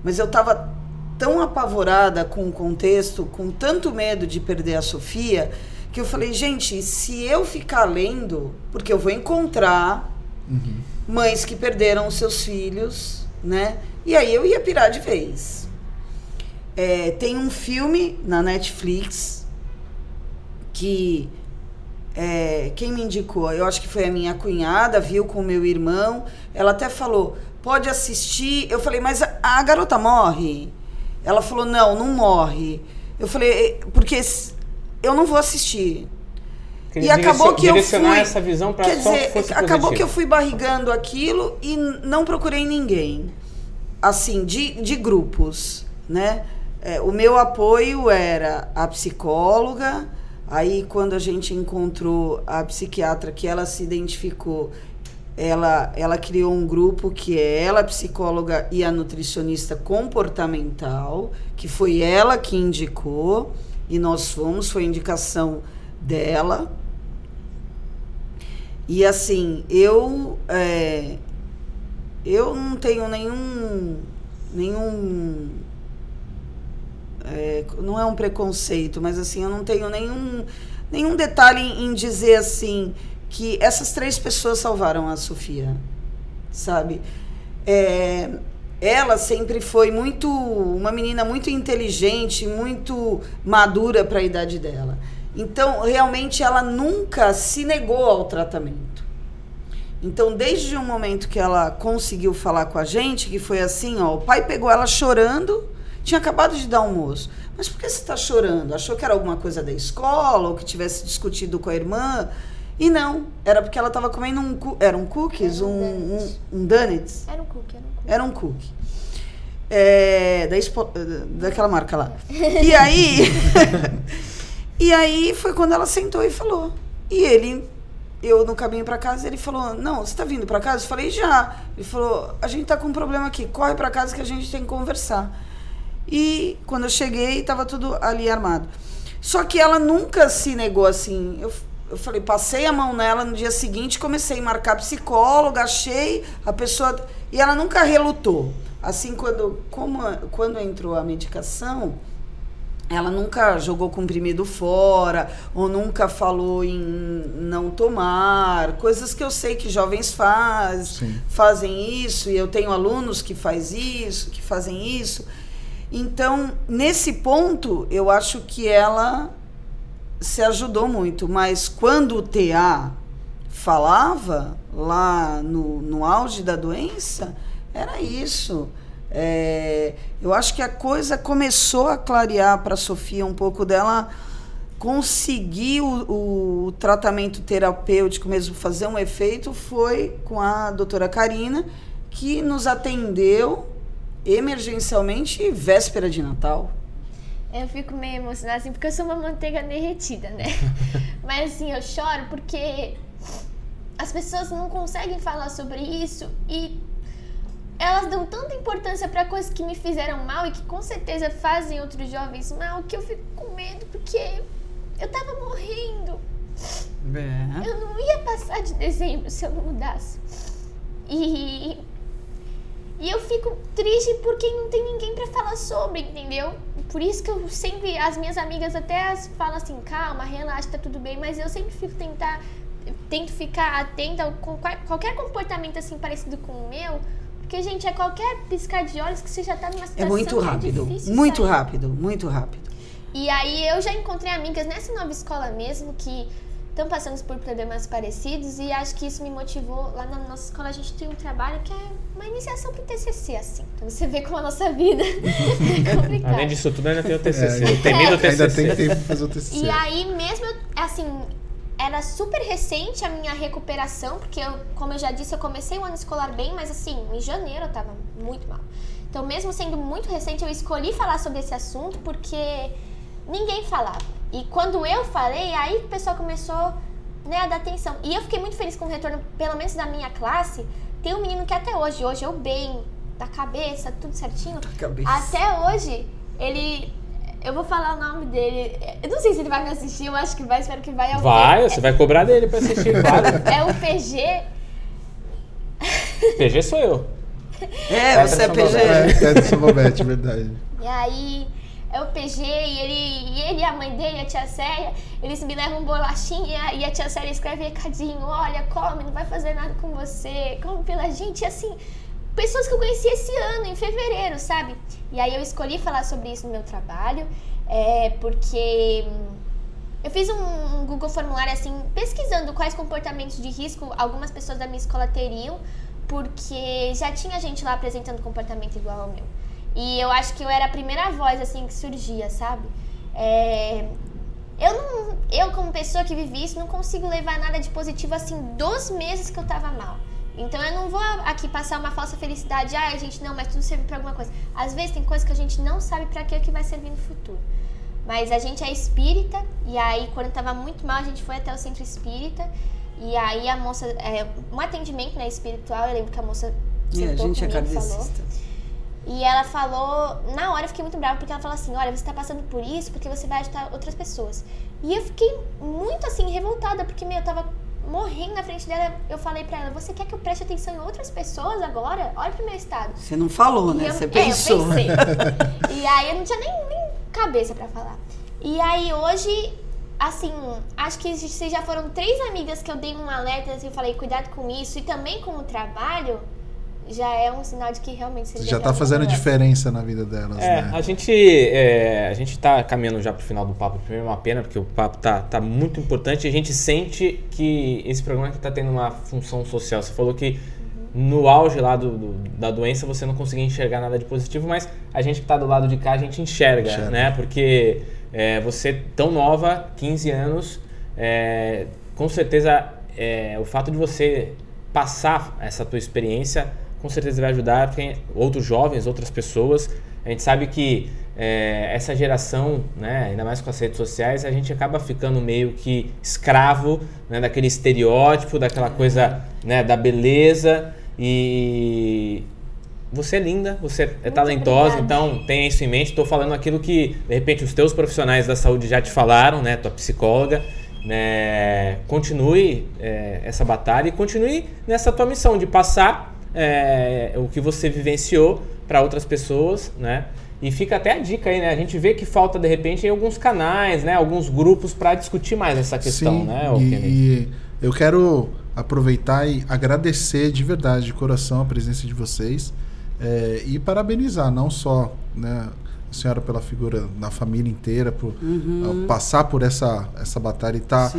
S4: Mas eu estava tão apavorada com o contexto, com tanto medo de perder a Sofia, que eu falei, gente, se eu ficar lendo, porque eu vou encontrar mães que perderam seus filhos, né? E aí eu ia pirar de vez. É, tem um filme na Netflix que é, quem me indicou? Eu acho que foi a minha cunhada, viu com o meu irmão. Ela até falou: pode assistir. Eu falei, mas a, a garota morre? Ela falou: não, não morre. Eu falei, "É, porque eu não vou assistir. E acabou que eu fui.
S2: essa visão para
S4: Quer dizer,
S2: que
S4: acabou
S2: positivo.
S4: que eu fui barrigando aquilo e não procurei ninguém. Assim, de, de grupos, né? É, o meu apoio era a psicóloga. Aí, quando a gente encontrou a psiquiatra que ela se identificou, ela, ela criou um grupo que é ela, a psicóloga e a nutricionista comportamental, que foi ela que indicou, e nós fomos, foi indicação dela. E assim, eu é, eu não tenho nenhum nenhum é, não é um preconceito, mas assim, eu não tenho nenhum nenhum detalhe em, dizer assim que essas três pessoas salvaram a Sofia, sabe? É, ela sempre foi muito uma menina muito inteligente, muito madura para a idade dela. Então, realmente, ela nunca se negou ao tratamento. Então, desde o momento que ela conseguiu falar com a gente, que foi assim, ó, o pai pegou ela chorando, tinha acabado de dar almoço. Mas por que você está chorando? Achou que era alguma coisa da escola ou que tivesse discutido com a irmã? E não, era porque ela estava comendo um, era um cookies,
S3: Era
S4: um,
S3: um
S4: um, um donuts.
S3: Era um cookie, era um cookie.
S4: Era um cookie. É, da Expo- daquela marca lá. E aí. e aí foi quando ela sentou e falou. E ele, eu no caminho para casa, ele falou: Não, você tá vindo para casa? Eu falei: Já. Ele falou: A gente tá com um problema aqui, corre para casa que a gente tem que conversar. E quando eu cheguei, tava tudo ali armado. Só que ela nunca se negou assim. Eu, eu falei, passei a mão nela no dia seguinte, comecei a marcar psicóloga, achei a pessoa. E ela nunca relutou. Assim, quando, como, quando entrou a medicação, ela nunca jogou comprimido fora, ou nunca falou em não tomar, coisas que eu sei que jovens faz,
S1: Sim.
S4: fazem isso, e eu tenho alunos que faz isso, que fazem isso. Então, nesse ponto, eu acho que ela se ajudou muito, mas quando o TA falava lá no, no auge da doença, era isso. É, eu acho que a coisa começou a clarear para a Sofia um pouco dela conseguir o, o tratamento terapêutico mesmo fazer um efeito foi com a doutora Karina, que nos atendeu emergencialmente véspera de Natal.
S3: Eu fico meio emocionada assim, porque eu sou uma manteiga derretida, né? Mas assim, eu choro porque as pessoas não conseguem falar sobre isso e elas dão tanta importância para coisas que me fizeram mal e que com certeza fazem outros jovens mal que eu fico com medo porque eu tava morrendo. É. Eu não ia passar de dezembro se eu não mudasse. E e eu fico triste porque não tem ninguém para falar sobre, entendeu? Por isso que eu sempre, as minhas amigas até falam assim, calma, relaxa, tá tudo bem, mas eu sempre fico tentar, tento ficar atenta com qualquer comportamento assim parecido com o meu, porque, gente, é qualquer piscar de olhos que você já tá numa situação
S4: É muito é rápido, é muito sair. rápido, muito rápido.
S3: E aí eu já encontrei amigas nessa nova escola mesmo que estão passando por problemas parecidos e acho que isso me motivou. Lá na nossa escola a gente tem um trabalho que é uma iniciação para o TCC, assim. Então você vê como a nossa vida é complicada.
S2: Além disso tudo, ainda tem o TCC. É, o temido TCC.
S1: Ainda tem tempo para fazer o TCC.
S3: E aí mesmo, assim, era super recente a minha recuperação, porque eu, como eu já disse, eu comecei o ano escolar bem, mas assim, em janeiro eu tava muito mal. Então, mesmo sendo muito recente, eu escolhi falar sobre esse assunto porque ninguém falava. E quando eu falei, aí o pessoal começou né, a dar atenção. E eu fiquei muito feliz com o retorno, pelo menos da minha classe. Tem um menino que até hoje, hoje eu bem, da cabeça, tudo certinho.
S4: Cabeça.
S3: Até hoje, ele. Eu vou falar o nome dele. Eu não sei se ele vai me assistir, eu acho que vai, espero que vai.
S2: Vai, você vai cobrar dele pra assistir, claro.
S3: É o PG.
S2: PG sou eu.
S4: É, você é PG.
S1: É, é do Salvabete, verdade.
S3: E aí, é o PG e ele, e ele a mãe dele, a tia Célia, eles me levam bolachinha e a tia Célia escreve recadinho, olha, come, não vai fazer nada com você, come pela gente, e assim, pessoas que eu conheci esse ano, em fevereiro, sabe? E aí eu escolhi falar sobre isso no meu trabalho, é, porque eu fiz um, um Google formulário assim, pesquisando quais comportamentos de risco algumas pessoas da minha escola teriam, porque já tinha gente lá apresentando comportamento igual ao meu. E eu acho que eu era a primeira voz, assim, que surgia, sabe? É... Eu, não, eu, como pessoa que vivi isso, não consigo levar nada de positivo, assim, dos meses que eu tava mal. Então eu não vou aqui passar uma falsa felicidade, ah, a gente não, mas tudo serve para alguma coisa. Às vezes tem coisas que a gente não sabe para que, que vai servir no futuro. Mas a gente é espírita, e aí quando tava muito mal, a gente foi até o centro espírita, e aí a moça, é, um atendimento né, espiritual, eu lembro que a moça.
S4: É, a gente é
S3: Falou, e ela falou, na hora eu fiquei muito brava, porque ela falou assim: olha, você tá passando por isso porque você vai ajudar outras pessoas. E eu fiquei muito assim, revoltada, porque meu, eu tava morrendo na frente dela. Eu falei pra ela: você quer que eu preste atenção em outras pessoas agora? Olha pro meu estado.
S4: Você não falou, né? Eu, você pensou.
S3: É, e aí eu não tinha nem, nem cabeça para falar. E aí hoje, assim, acho que se já foram três amigas que eu dei um alerta, assim, eu falei: cuidado com isso, e também com o trabalho já é um sinal de que realmente
S1: você já está fazendo diferença na vida delas,
S2: é,
S1: né?
S2: A gente é, a gente está caminhando já para o final do papo. Primeiro, é uma pena porque o papo tá, tá muito importante. A gente sente que esse programa está tendo uma função social. Você falou que uhum. no auge lá do, do, da doença você não conseguia enxergar nada de positivo, mas a gente que está do lado de cá a gente enxerga, enxerga. né? Porque é, você tão nova, 15 anos, é, com certeza é, o fato de você passar essa tua experiência com certeza vai ajudar quem, outros jovens, outras pessoas. A gente sabe que é, essa geração, né, ainda mais com as redes sociais, a gente acaba ficando meio que escravo né, daquele estereótipo, daquela coisa né, da beleza. E você é linda, você é Muito talentosa, obrigada. então tenha isso em mente. Estou falando aquilo que, de repente, os teus profissionais da saúde já te falaram, né, tua psicóloga. Né, continue é, essa batalha e continue nessa tua missão de passar é, o que você vivenciou para outras pessoas, né? E fica até a dica aí, né? A gente vê que falta de repente em alguns canais, né? Alguns grupos para discutir mais essa questão,
S1: Sim,
S2: né?
S1: E, eu quero aproveitar e agradecer de verdade, de coração, a presença de vocês é, e parabenizar não só né, senhora pela figura da família inteira, por uhum. passar por essa, essa batalha e estar tá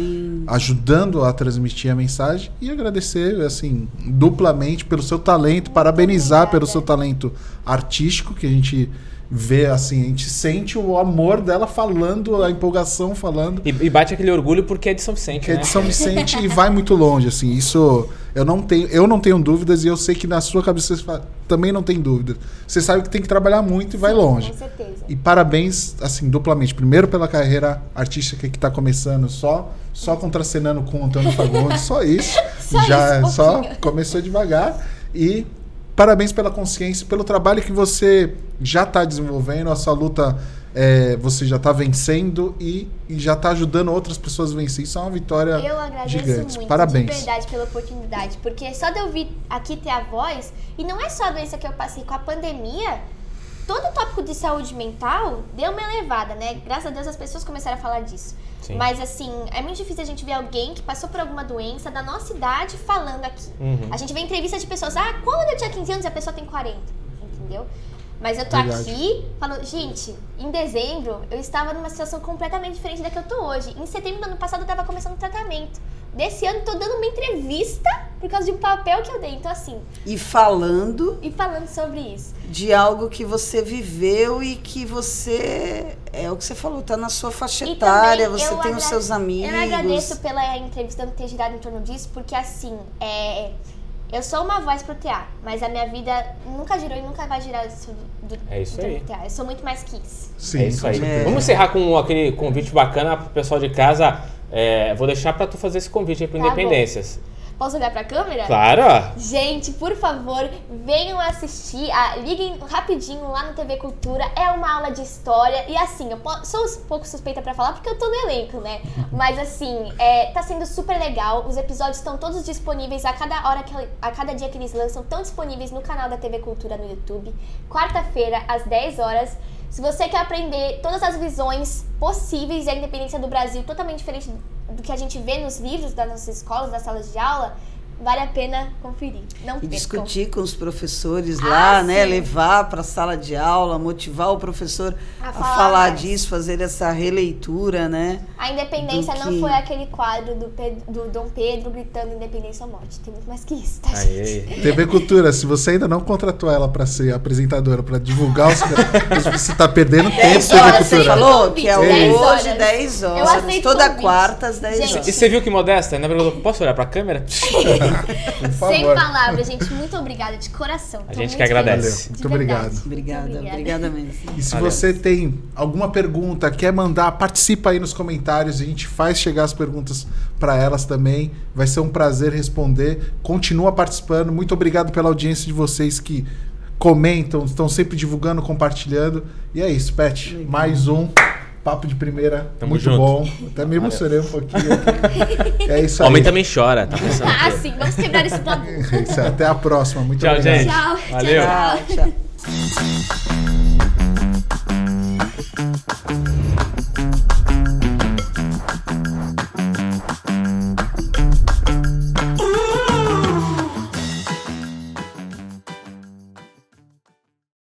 S1: ajudando a transmitir a mensagem e agradecer assim duplamente pelo seu talento, parabenizar pelo seu talento artístico que a gente vê, assim, a gente sente o amor dela falando, a empolgação falando.
S2: E, e bate aquele orgulho porque é de São Vicente,
S1: Que é
S2: né?
S1: de São Vicente e vai muito longe, assim. Isso eu não tenho, eu não tenho dúvidas e eu sei que na sua cabeça você também não tem dúvidas. Você sabe que tem que trabalhar muito e vai
S3: Sim,
S1: longe.
S3: Com certeza.
S1: E parabéns, assim, duplamente. Primeiro pela carreira artística que está começando só, só contracenando com o Antônio Fagundes, só isso.
S3: Só
S1: Já
S3: isso,
S1: só
S3: pouquinho.
S1: começou devagar. E parabéns pela consciência, pelo trabalho que você já está desenvolvendo. Essa luta é, você já está vencendo e, e já está ajudando outras pessoas a vencer. Isso é uma vitória
S3: Eu agradeço
S1: gigante.
S3: muito,
S1: Parabéns.
S3: de verdade, pela oportunidade. Porque só de eu vir aqui ter a voz, e não é só a doença que eu passei com a pandemia, todo o tópico de saúde mental deu uma elevada, né? Graças a Deus as pessoas começaram a falar disso.
S2: Sim.
S3: Mas assim, é muito difícil a gente ver alguém que passou por alguma doença da nossa idade falando aqui.
S2: Uhum.
S3: A gente vê entrevistas de pessoas, ah, quando eu tinha 15 anos a pessoa tem 40, entendeu? Mas eu tô
S1: Verdade.
S3: aqui falando, gente, em dezembro eu estava numa situação completamente diferente da que eu tô hoje. Em setembro do ano passado eu tava começando um tratamento. Desse ano tô dando uma entrevista por causa de um papel que eu dei. Então, assim,
S4: E falando
S3: e falando sobre isso.
S4: de algo que você viveu e que você. É o que você falou, tá na sua faixa
S3: E
S4: etária, você tem os seus amigos.
S3: Eu agradeço pela entrevista ter girado em torno disso, porque assim, é, eu sou uma voz pro teatro, mas a minha vida nunca girou e nunca vai girar isso do,
S2: É isso
S3: torno
S2: aí.
S3: do teatro. Eu sou muito mais que isso.
S1: Sim,
S2: é isso aí.
S1: certeza.
S2: Vamos encerrar com aquele convite bacana pro pessoal de casa. É, vou deixar pra tu fazer esse convite aí pro
S3: Tá bom.
S2: Independências.
S3: Posso olhar pra câmera?
S2: Claro.
S3: Gente, por favor, venham assistir. ah, liguem rapidinho lá no TV Cultura. É uma aula de história. E assim, eu sou um pouco suspeita pra falar porque eu tô no elenco, né? Mas assim, é, tá sendo super legal. Os episódios estão todos disponíveis a cada hora que a cada dia que eles lançam, estão disponíveis no canal da TV Cultura no YouTube. Quarta-feira, às 10 horas. Se você quer aprender todas as visões possíveis da independência do Brasil, totalmente diferente do que a gente vê nos livros das nossas escolas, das salas de aula, vale a pena conferir. Não
S4: E
S3: percam.
S4: discutir com os professores lá,
S3: Ah,
S4: né?
S3: sim.
S4: Levar para a sala de aula, motivar o professor
S3: A
S4: a,
S3: falar
S4: falar disso, fazer essa releitura, né?
S3: A independência não
S4: que-
S3: foi aquele quadro do, Pedro- do Dom Pedro gritando independência ou morte. Tem muito mais que isso, tá,
S2: Aí,
S3: gente?
S2: aí.
S1: TV Cultura, se você ainda não contratou ela para ser apresentadora, para divulgar os você tá perdendo tempo,
S4: 10
S1: TV
S4: horas, você
S1: Cultura.
S4: falou que é
S3: Dez
S4: hoje,
S3: horas.
S4: 10
S3: Eu
S4: horas.
S3: aceito
S4: Toda
S3: convite.
S4: quarta, às 10
S3: Gente,
S4: horas.
S2: E você viu que modesta? Ainda perguntou, posso olhar pra câmera?
S3: Sem palavras, gente. Muito obrigada, de coração.
S2: A
S3: Tô
S2: gente
S3: muito
S2: que agradece.
S1: Muito obrigado.
S4: Obrigada,
S3: Obrigada.
S4: obrigada mesmo.
S1: E se
S2: Valeu.
S1: você tem alguma pergunta, quer mandar, participa aí nos comentários. A gente faz chegar as perguntas para elas também. Vai ser um prazer responder. Continua participando. Muito obrigado pela audiência de vocês que comentam, estão sempre divulgando, compartilhando. E é isso, Pet.
S4: Legal.
S1: Mais um Papo de primeira.
S2: Tamo
S1: muito
S2: junto.
S1: bom. Até me emocionei um pouquinho. é isso aí.
S2: Homem também chora, tá pensando.
S3: ah, sim, vamos quebrar esse tabu.
S1: É isso, até a próxima. Muito
S2: tchau,
S1: obrigado.
S2: Gente.
S3: Tchau,
S2: Valeu.
S3: tchau.
S4: tchau. tchau.